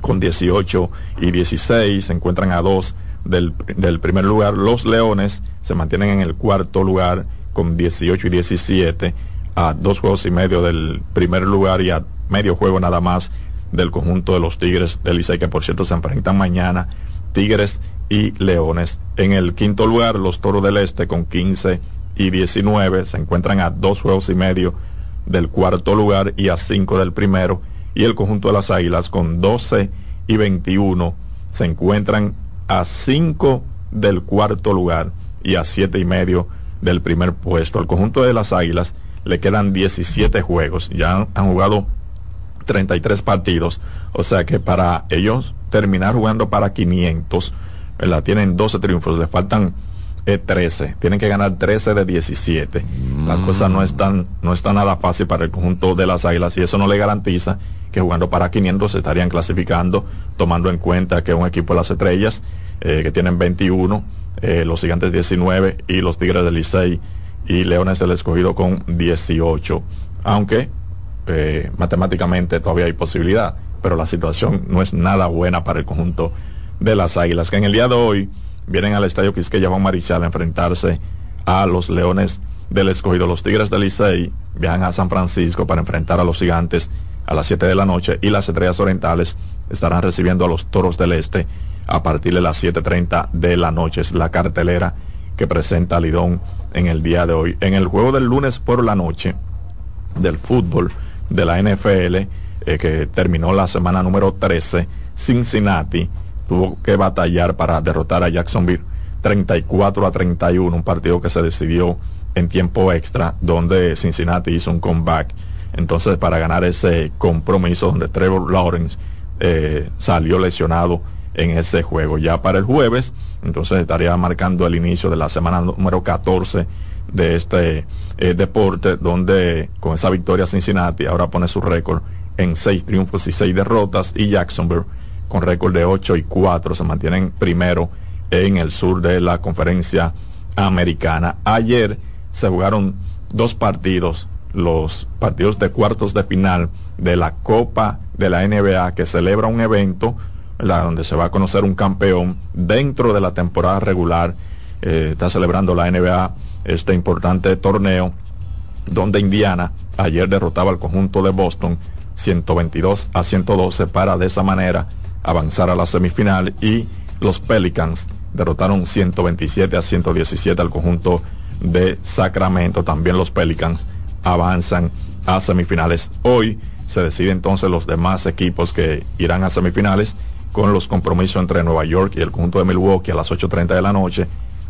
con 18 y 16, se encuentran a 2 del, del primer lugar. Los Leones se mantienen en el cuarto lugar con 18 y 17 a dos juegos y medio del primer lugar y a medio juego nada más del conjunto de los Tigres del Licey, que por cierto se enfrentan mañana, Tigres y Leones. En el quinto lugar, los Toros del Este con 15 y 19 se encuentran a dos juegos y medio del cuarto lugar y a cinco del primero. Y el conjunto de las Águilas con 12 y 21 se encuentran a cinco del cuarto lugar y a siete y medio del primer puesto. Al conjunto de las Águilas le quedan 17 juegos. Ya han, jugado 33 partidos. O sea que para ellos terminar jugando para 500, ¿verdad? Tienen 12 triunfos, le faltan 13. Eh, Tienen que ganar 13 de 17. La mm. cosa no es, tan, no está nada fácil para el conjunto de las Águilas y eso no le garantiza que jugando para 500 se estarían clasificando, tomando en cuenta que un equipo de las estrellas, eh, que tienen 21, eh, los gigantes 19 y los tigres del Licey y Leones del Escogido con 18. Aunque eh, matemáticamente todavía hay posibilidad, pero la situación no es nada buena para el conjunto de las Águilas, que en el día de hoy vienen al Estadio Quisqueya Juan Marichal a enfrentarse a los Leones del Escogido. Los Tigres del Licey viajan a San Francisco para enfrentar a los Gigantes a las 7 de la noche y las Estrellas Orientales estarán recibiendo a los Toros del Este a partir de las 7.30 de la noche. Es la cartelera que presenta Lidón en el día de hoy. En el juego del lunes por la noche del fútbol de la NFL, eh, que terminó la semana número 13, Cincinnati tuvo que batallar para derrotar a Jacksonville 34 a 31, un partido que se decidió en tiempo extra, donde Cincinnati hizo un comeback. Entonces, para ganar ese compromiso, donde Trevor Lawrence eh, salió lesionado en ese juego. Ya para el jueves, entonces estaría marcando el inicio de la semana número 14 de este eh, deporte, donde con esa victoria Cincinnati ahora pone su récord en seis triunfos y seis derrotas y Jacksonville con récord de 8 y 4 se mantienen primero en el sur de la conferencia americana. Ayer se jugaron dos partidos, los partidos de cuartos de final de la Copa de la NBA que celebra un evento donde se va a conocer un campeón dentro de la temporada regular. Eh, está celebrando la NBA este importante torneo donde Indiana ayer derrotaba al conjunto de Boston 122 a 112 para de esa manera avanzar a la semifinal y los Pelicans derrotaron 127 a 117 al conjunto de Sacramento. También los Pelicans avanzan a semifinales. Hoy se decide entonces los demás equipos que irán a semifinales con los compromisos entre Nueva York y el conjunto de Milwaukee a las 8.30 de la noche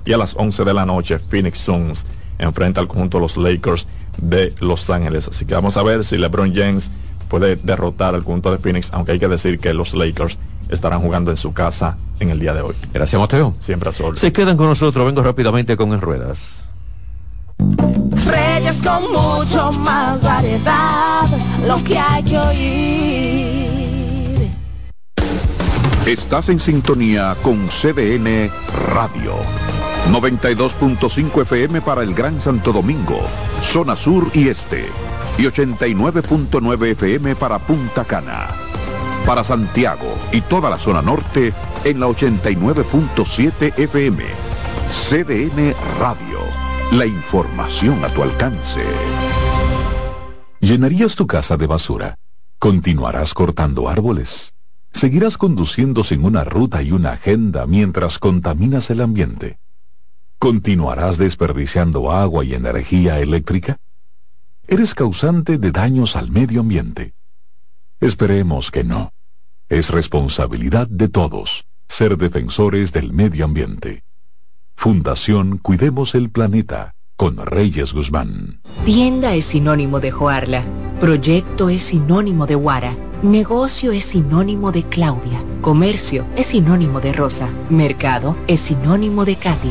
y a las 11 de la noche Phoenix Suns enfrenta al conjunto de los Lakers de Los Ángeles. Así que vamos a ver si LeBron James puede derrotar al conjunto de Phoenix, aunque hay que decir que los Lakers estarán jugando en su casa en el día de hoy. Gracias, Mateo. Siempre a su Se quedan con nosotros, vengo rápidamente con En Ruedas. Reyes con mucho más variedad, lo que hay que oír. Estás en sintonía con CDN Radio. 92.5 FM para el Gran Santo Domingo, zona sur y este. Y 89.9 FM para Punta Cana. Para Santiago y toda la zona norte en la 89.7 FM. CDN Radio. La información a tu alcance. ¿Llenarías tu casa de basura? ¿Continuarás cortando árboles? seguirás conduciendo sin una ruta y una agenda mientras contaminas el ambiente. ¿Continuarás desperdiciando agua y energía eléctrica? Eres causante de daños al medio ambiente. Esperemos que no. Es responsabilidad de todos ser defensores del medio ambiente. Fundación Cuidemos el Planeta con Reyes Guzmán. Tienda es sinónimo de Joarla. Proyecto es sinónimo de Guara. Negocio es sinónimo de Claudia. Comercio es sinónimo de Rosa. Mercado es sinónimo de Katy.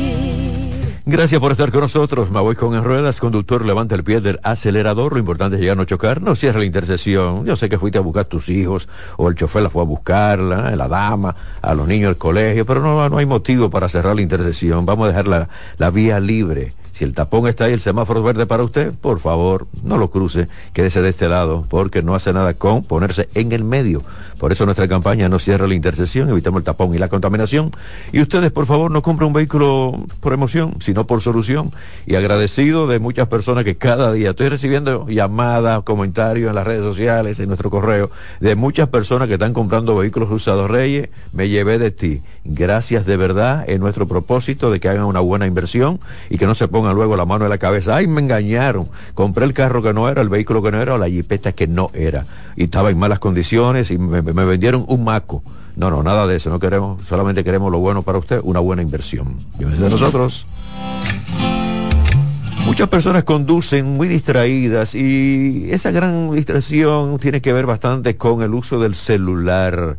Gracias por estar con nosotros. Me voy con en ruedas. Conductor, levanta el pie del acelerador. Lo importante es llegar a no chocar. No cierre la intersección. Yo sé que fuiste a buscar a tus hijos o el chofer la fue a buscarla, la dama, a los niños del colegio, pero no, no hay motivo para cerrar la intersección. Vamos a dejar la, la vía libre. Si el tapón está ahí, el semáforo verde para usted, por favor, no lo cruce, quédese de este lado, porque no hace nada con ponerse en el medio. Por eso nuestra campaña no cierra la intersección, evitamos el tapón y la contaminación. Y ustedes, por favor, no compren un vehículo por emoción, sino por solución. Y agradecido de muchas personas que cada día estoy recibiendo llamadas, comentarios en las redes sociales, en nuestro correo, de muchas personas que están comprando vehículos usados. Reyes, me llevé de ti. Gracias de verdad en nuestro propósito de que hagan una buena inversión y que no se pongan luego la mano en la cabeza. Ay, me engañaron. Compré el carro que no era, el vehículo que no era o la jipeta que no era. Y estaba en malas condiciones y me, me vendieron un maco. No, no, nada de eso. No queremos, solamente queremos lo bueno para usted, una buena inversión. Llévese de nosotros. Muchas personas conducen muy distraídas y esa gran distracción tiene que ver bastante con el uso del celular.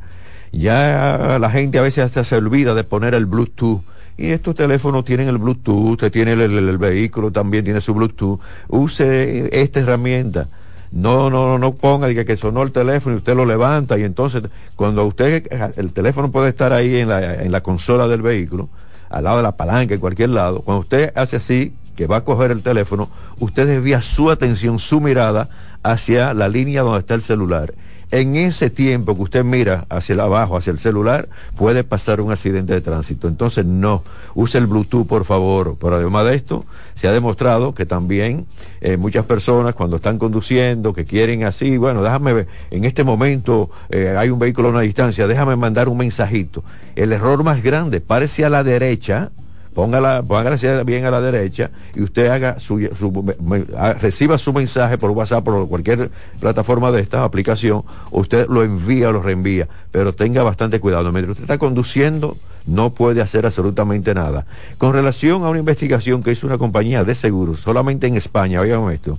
Ya la gente a veces hasta se olvida de poner el Bluetooth. Y estos teléfonos tienen el Bluetooth, usted tiene el, el- el vehículo también tiene su Bluetooth. Use esta herramienta. No, no, no ponga diga, que sonó el teléfono y usted lo levanta y entonces cuando usted, el teléfono puede estar ahí en la, en la consola del vehículo, al lado de la palanca, en cualquier lado. Cuando usted hace así, que va a coger el teléfono, usted desvía su atención, su mirada hacia la línea donde está el celular. En ese tiempo que usted mira hacia el abajo, hacia el celular, puede pasar un accidente de tránsito. Entonces, no, use el Bluetooth, por favor. Pero además de esto, se ha demostrado que también eh, muchas personas cuando están conduciendo, que quieren así, bueno, déjame ver, en este momento eh, hay un vehículo a una distancia, déjame mandar un mensajito. El error más grande, párese a la derecha, póngala, póngala bien a la derecha y usted haga su, su- reciba su mensaje por WhatsApp, por cualquier plataforma de esta aplicación, usted lo envía o lo reenvía, pero tenga bastante cuidado. Mientras usted está conduciendo, no puede hacer absolutamente nada. Con relación a una investigación que hizo una compañía de seguros, solamente en España, oigan esto,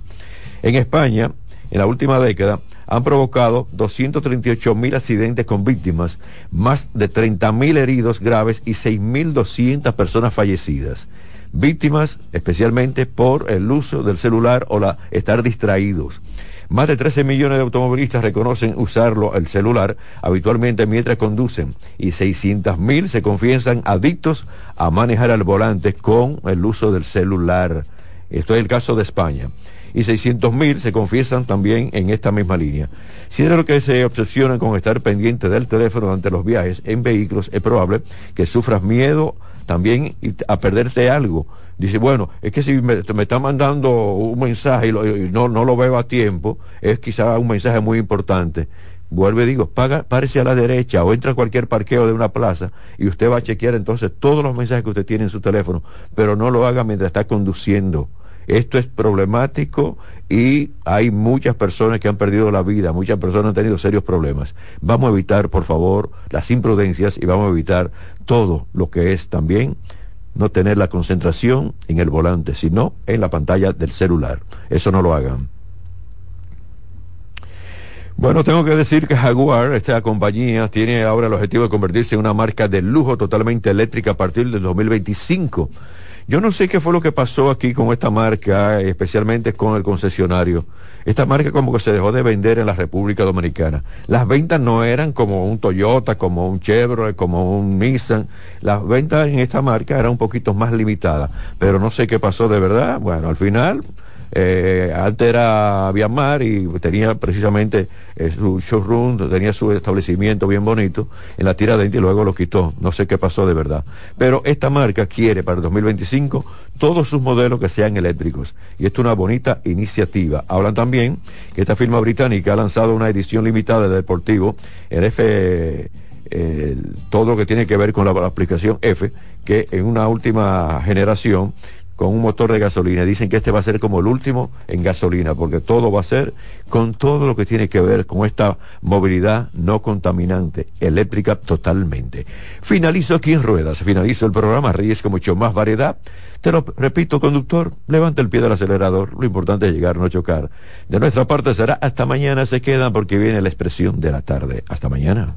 en España, en la última década, han provocado 238 mil accidentes con víctimas, más de 30 mil heridos graves y 6.200 personas fallecidas. Víctimas especialmente por el uso del celular o la estar distraídos. Más de 13 millones de automovilistas reconocen usarlo, el celular, habitualmente mientras conducen y 600 mil se confiesan adictos a manejar al volante con el uso del celular. Esto es el caso de España. Y 600 mil se confiesan también en esta misma línea. Si es lo que se obsesionan con estar pendiente del teléfono durante los viajes en vehículos, es probable que sufras miedo también a perderte algo. Dice, bueno, es que si me, está mandando un mensaje y no, no lo veo a tiempo, es quizá un mensaje muy importante. Vuelve y digo, paga, párese a la derecha o entra a cualquier parqueo de una plaza y usted va a chequear entonces todos los mensajes que usted tiene en su teléfono, pero no lo haga mientras está conduciendo. Esto es problemático y hay muchas personas que han perdido la vida, muchas personas han tenido serios problemas. Vamos a evitar, por favor, las imprudencias y vamos a evitar todo lo que es también no tener la concentración en el volante, sino en la pantalla del celular. Eso no lo hagan. Bueno, tengo que decir que Jaguar, esta compañía, tiene ahora el objetivo de convertirse en una marca de lujo totalmente eléctrica a partir del 2025. Yo no sé qué fue lo que pasó aquí con esta marca, especialmente con el concesionario. Esta marca como que se dejó de vender en la República Dominicana. Las ventas no eran como un Toyota, como un Chevrolet, como un Nissan. Las ventas en esta marca eran un poquito más limitadas. Pero no sé qué pasó de verdad. Bueno, al final eh, antes era Viamar y tenía precisamente eh, su showroom, tenía su establecimiento bien bonito en la Tiradentes y luego lo quitó. No sé qué pasó de verdad. Pero esta marca quiere para el 2025 todos sus modelos que sean eléctricos. Y esto es una bonita iniciativa. Hablan también que esta firma británica ha lanzado una edición limitada de deportivo, el F, todo lo que tiene que ver con la aplicación F, que en una última generación con un motor de gasolina. Dicen que este va a ser como el último en gasolina, porque todo va a ser con todo lo que tiene que ver con esta movilidad no contaminante, eléctrica totalmente. Finalizo aquí en Ruedas, finalizo el programa Reyes con mucho más variedad. Te lo repito, conductor, levanta el pie del acelerador, lo importante es llegar, no chocar. De nuestra parte será hasta mañana, se quedan porque viene la expresión de la tarde. Hasta mañana.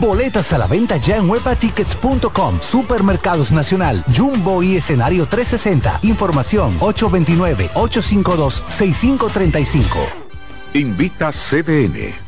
Boletas a la venta ya en webatickets.com, Supermercados Nacional, Jumbo y Escenario 360. Información 829-852-6535. Invita CDN.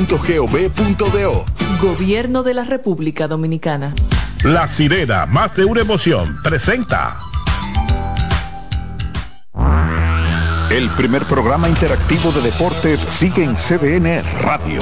.gov.do. Gobierno de la República Dominicana. La sirena, más de una emoción, presenta. El primer programa interactivo de deportes sigue en CDN Radio.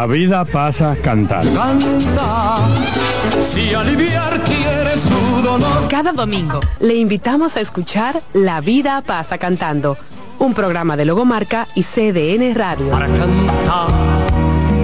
La vida pasa cantando. Canta, si aliviar quieres tu dolor. Cada domingo le invitamos a escuchar La vida pasa cantando, un programa de Logomarca y CDN Radio. Para cantar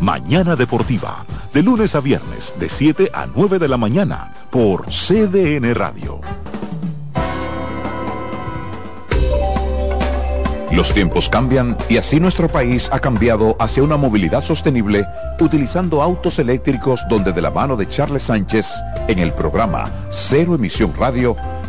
Mañana Deportiva, de lunes a viernes, de 7 a 9 de la mañana, por CDN Radio. Los tiempos cambian y así nuestro país ha cambiado hacia una movilidad sostenible utilizando autos eléctricos donde de la mano de Charles Sánchez en el programa Cero Emisión Radio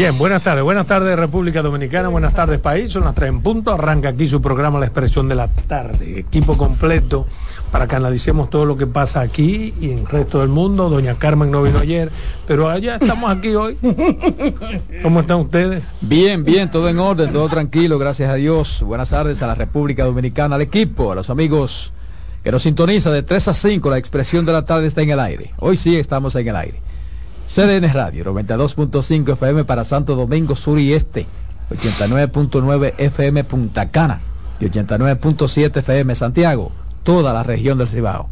Bien, buenas tardes, buenas tardes República Dominicana, buenas tardes país, son las tres en punto, arranca aquí su programa La Expresión de la Tarde, equipo completo para que analicemos todo lo que pasa aquí y en el resto del mundo, doña Carmen no vino ayer, pero allá estamos aquí hoy. ¿Cómo están ustedes? Bien, bien, todo en orden, todo tranquilo, gracias a Dios. Buenas tardes a la República Dominicana, al equipo, a los amigos que nos sintoniza de 3 a 5, la Expresión de la Tarde está en el aire. Hoy sí estamos en el aire. CDN Radio, 92.5 FM para Santo Domingo Sur y Este, 89.9 FM Punta Cana y 89.7 FM Santiago, toda la región del Cibao.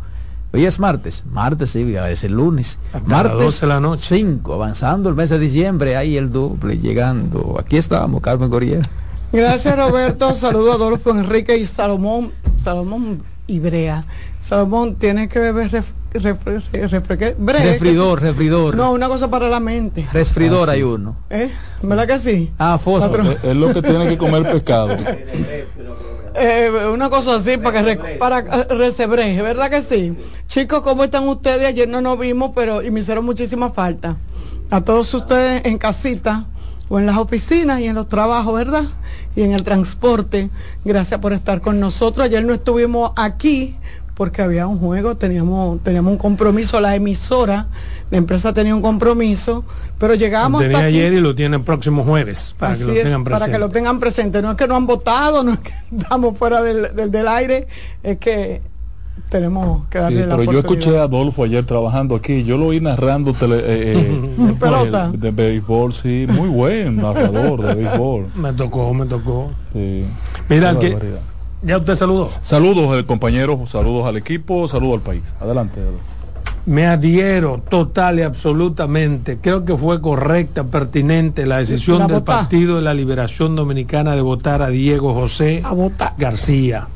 Hoy es martes, martes sí, es el lunes. Hasta martes las 12 de la noche. 5, avanzando el mes de diciembre, ahí el doble, llegando. Aquí estamos, Carmen Goriel. Gracias Roberto, saludo a Adolfo Enrique y Salomón, Salomón Ibrea. Salomón, tiene que beber ref, ref, ref, ref- ¿qué? Bre- Refridor, refridor. No, una cosa para la mente. Resfridor hay uno. ¿Eh? ¿Verdad que sí? Ah, fósforo. Es- es lo que tiene que comer pescado. Eh, una cosa así para que rec- para eh, recebre, ¿verdad que sí? Chicos, ¿cómo están ustedes? Ayer no nos vimos, pero y me hicieron muchísima falta. A todos ustedes en casita o en las oficinas y en los trabajos, ¿verdad? Y en el transporte. Gracias por estar con nosotros. Ayer no estuvimos aquí porque había un juego, teníamos teníamos un compromiso, la emisora, la empresa tenía un compromiso, pero tenía hasta aquí. ayer y lo tienen próximo jueves, para Así que lo es, tengan para presente. que lo tengan presente. No es que no han votado, no es que estamos fuera del, del, del aire, es que tenemos que Sí, darle la pero yo escuché a Adolfo ayer trabajando aquí, yo lo oí narrando tele, eh, eh, Pelota. de béisbol, sí, muy buen narrador de béisbol. Me tocó, me tocó. Sí. Mira, que- barbaridad. Ya usted saludó. Saludos al compañero, saludos al equipo, saludos al país. Adelante. Me adhiero total y absolutamente. Creo que fue correcta, pertinente la decisión del. Partido de la Liberación Dominicana de votar a Diego José García.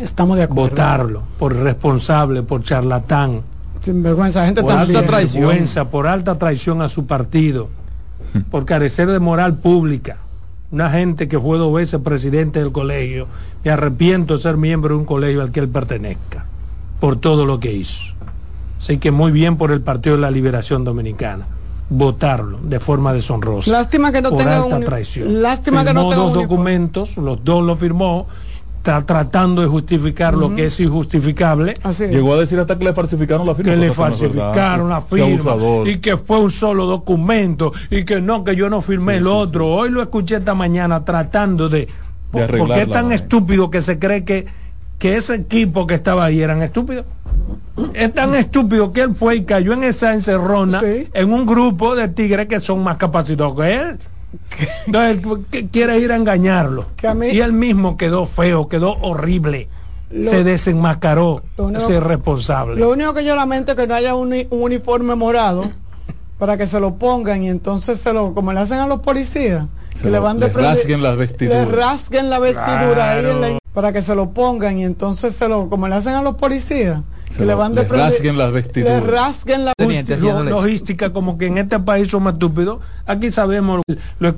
Estamos de acuerdo. Votarlo por responsable, por charlatán. Sin vergüenza, gente por también. alta traición. Vergüenza, por alta traición a su partido, por carecer de moral pública. Una gente que fue dos veces presidente del colegio, me arrepiento de ser miembro de un colegio al que él pertenezca, por todo lo que hizo. Así que muy bien por el Partido de la Liberación Dominicana. votarlo de forma deshonrosa. Lástima que no por tenga alta un- traición. lástima que no tenga dos un documentos, los dos los firmó, está tratando de justificar lo que es injustificable. Llegó a decir hasta que le falsificaron la firma. que le no falsificaron la firma y que fue un solo documento y que no, que yo no firmé el otro. Hoy lo escuché esta mañana tratando de... De porque es tan estúpido que se cree que, que ese equipo que estaba ahí eran estúpidos. Es tan estúpido que él fue y cayó en esa encerrona en un grupo de tigres que son más capacitados que él. Entonces, él quiere ir a engañarlo. Y él mismo quedó feo, quedó horrible. Lo- se desenmascaró ese responsable. Lo único que yo lamento es que no haya un, uni- un uniforme morado para que se lo pongan y entonces se lo, como le hacen a los policías, Se que le van de rasguen las vestiduras. Le rasguen la vestidura ahí en la-. Para que se lo pongan y entonces se lo, como le hacen a los policías, Se que le van de rasguen las vestiduras. Le rasguen la Lo- logística como que en este país somos estúpidos aquí sabemos lo, lo escuchamos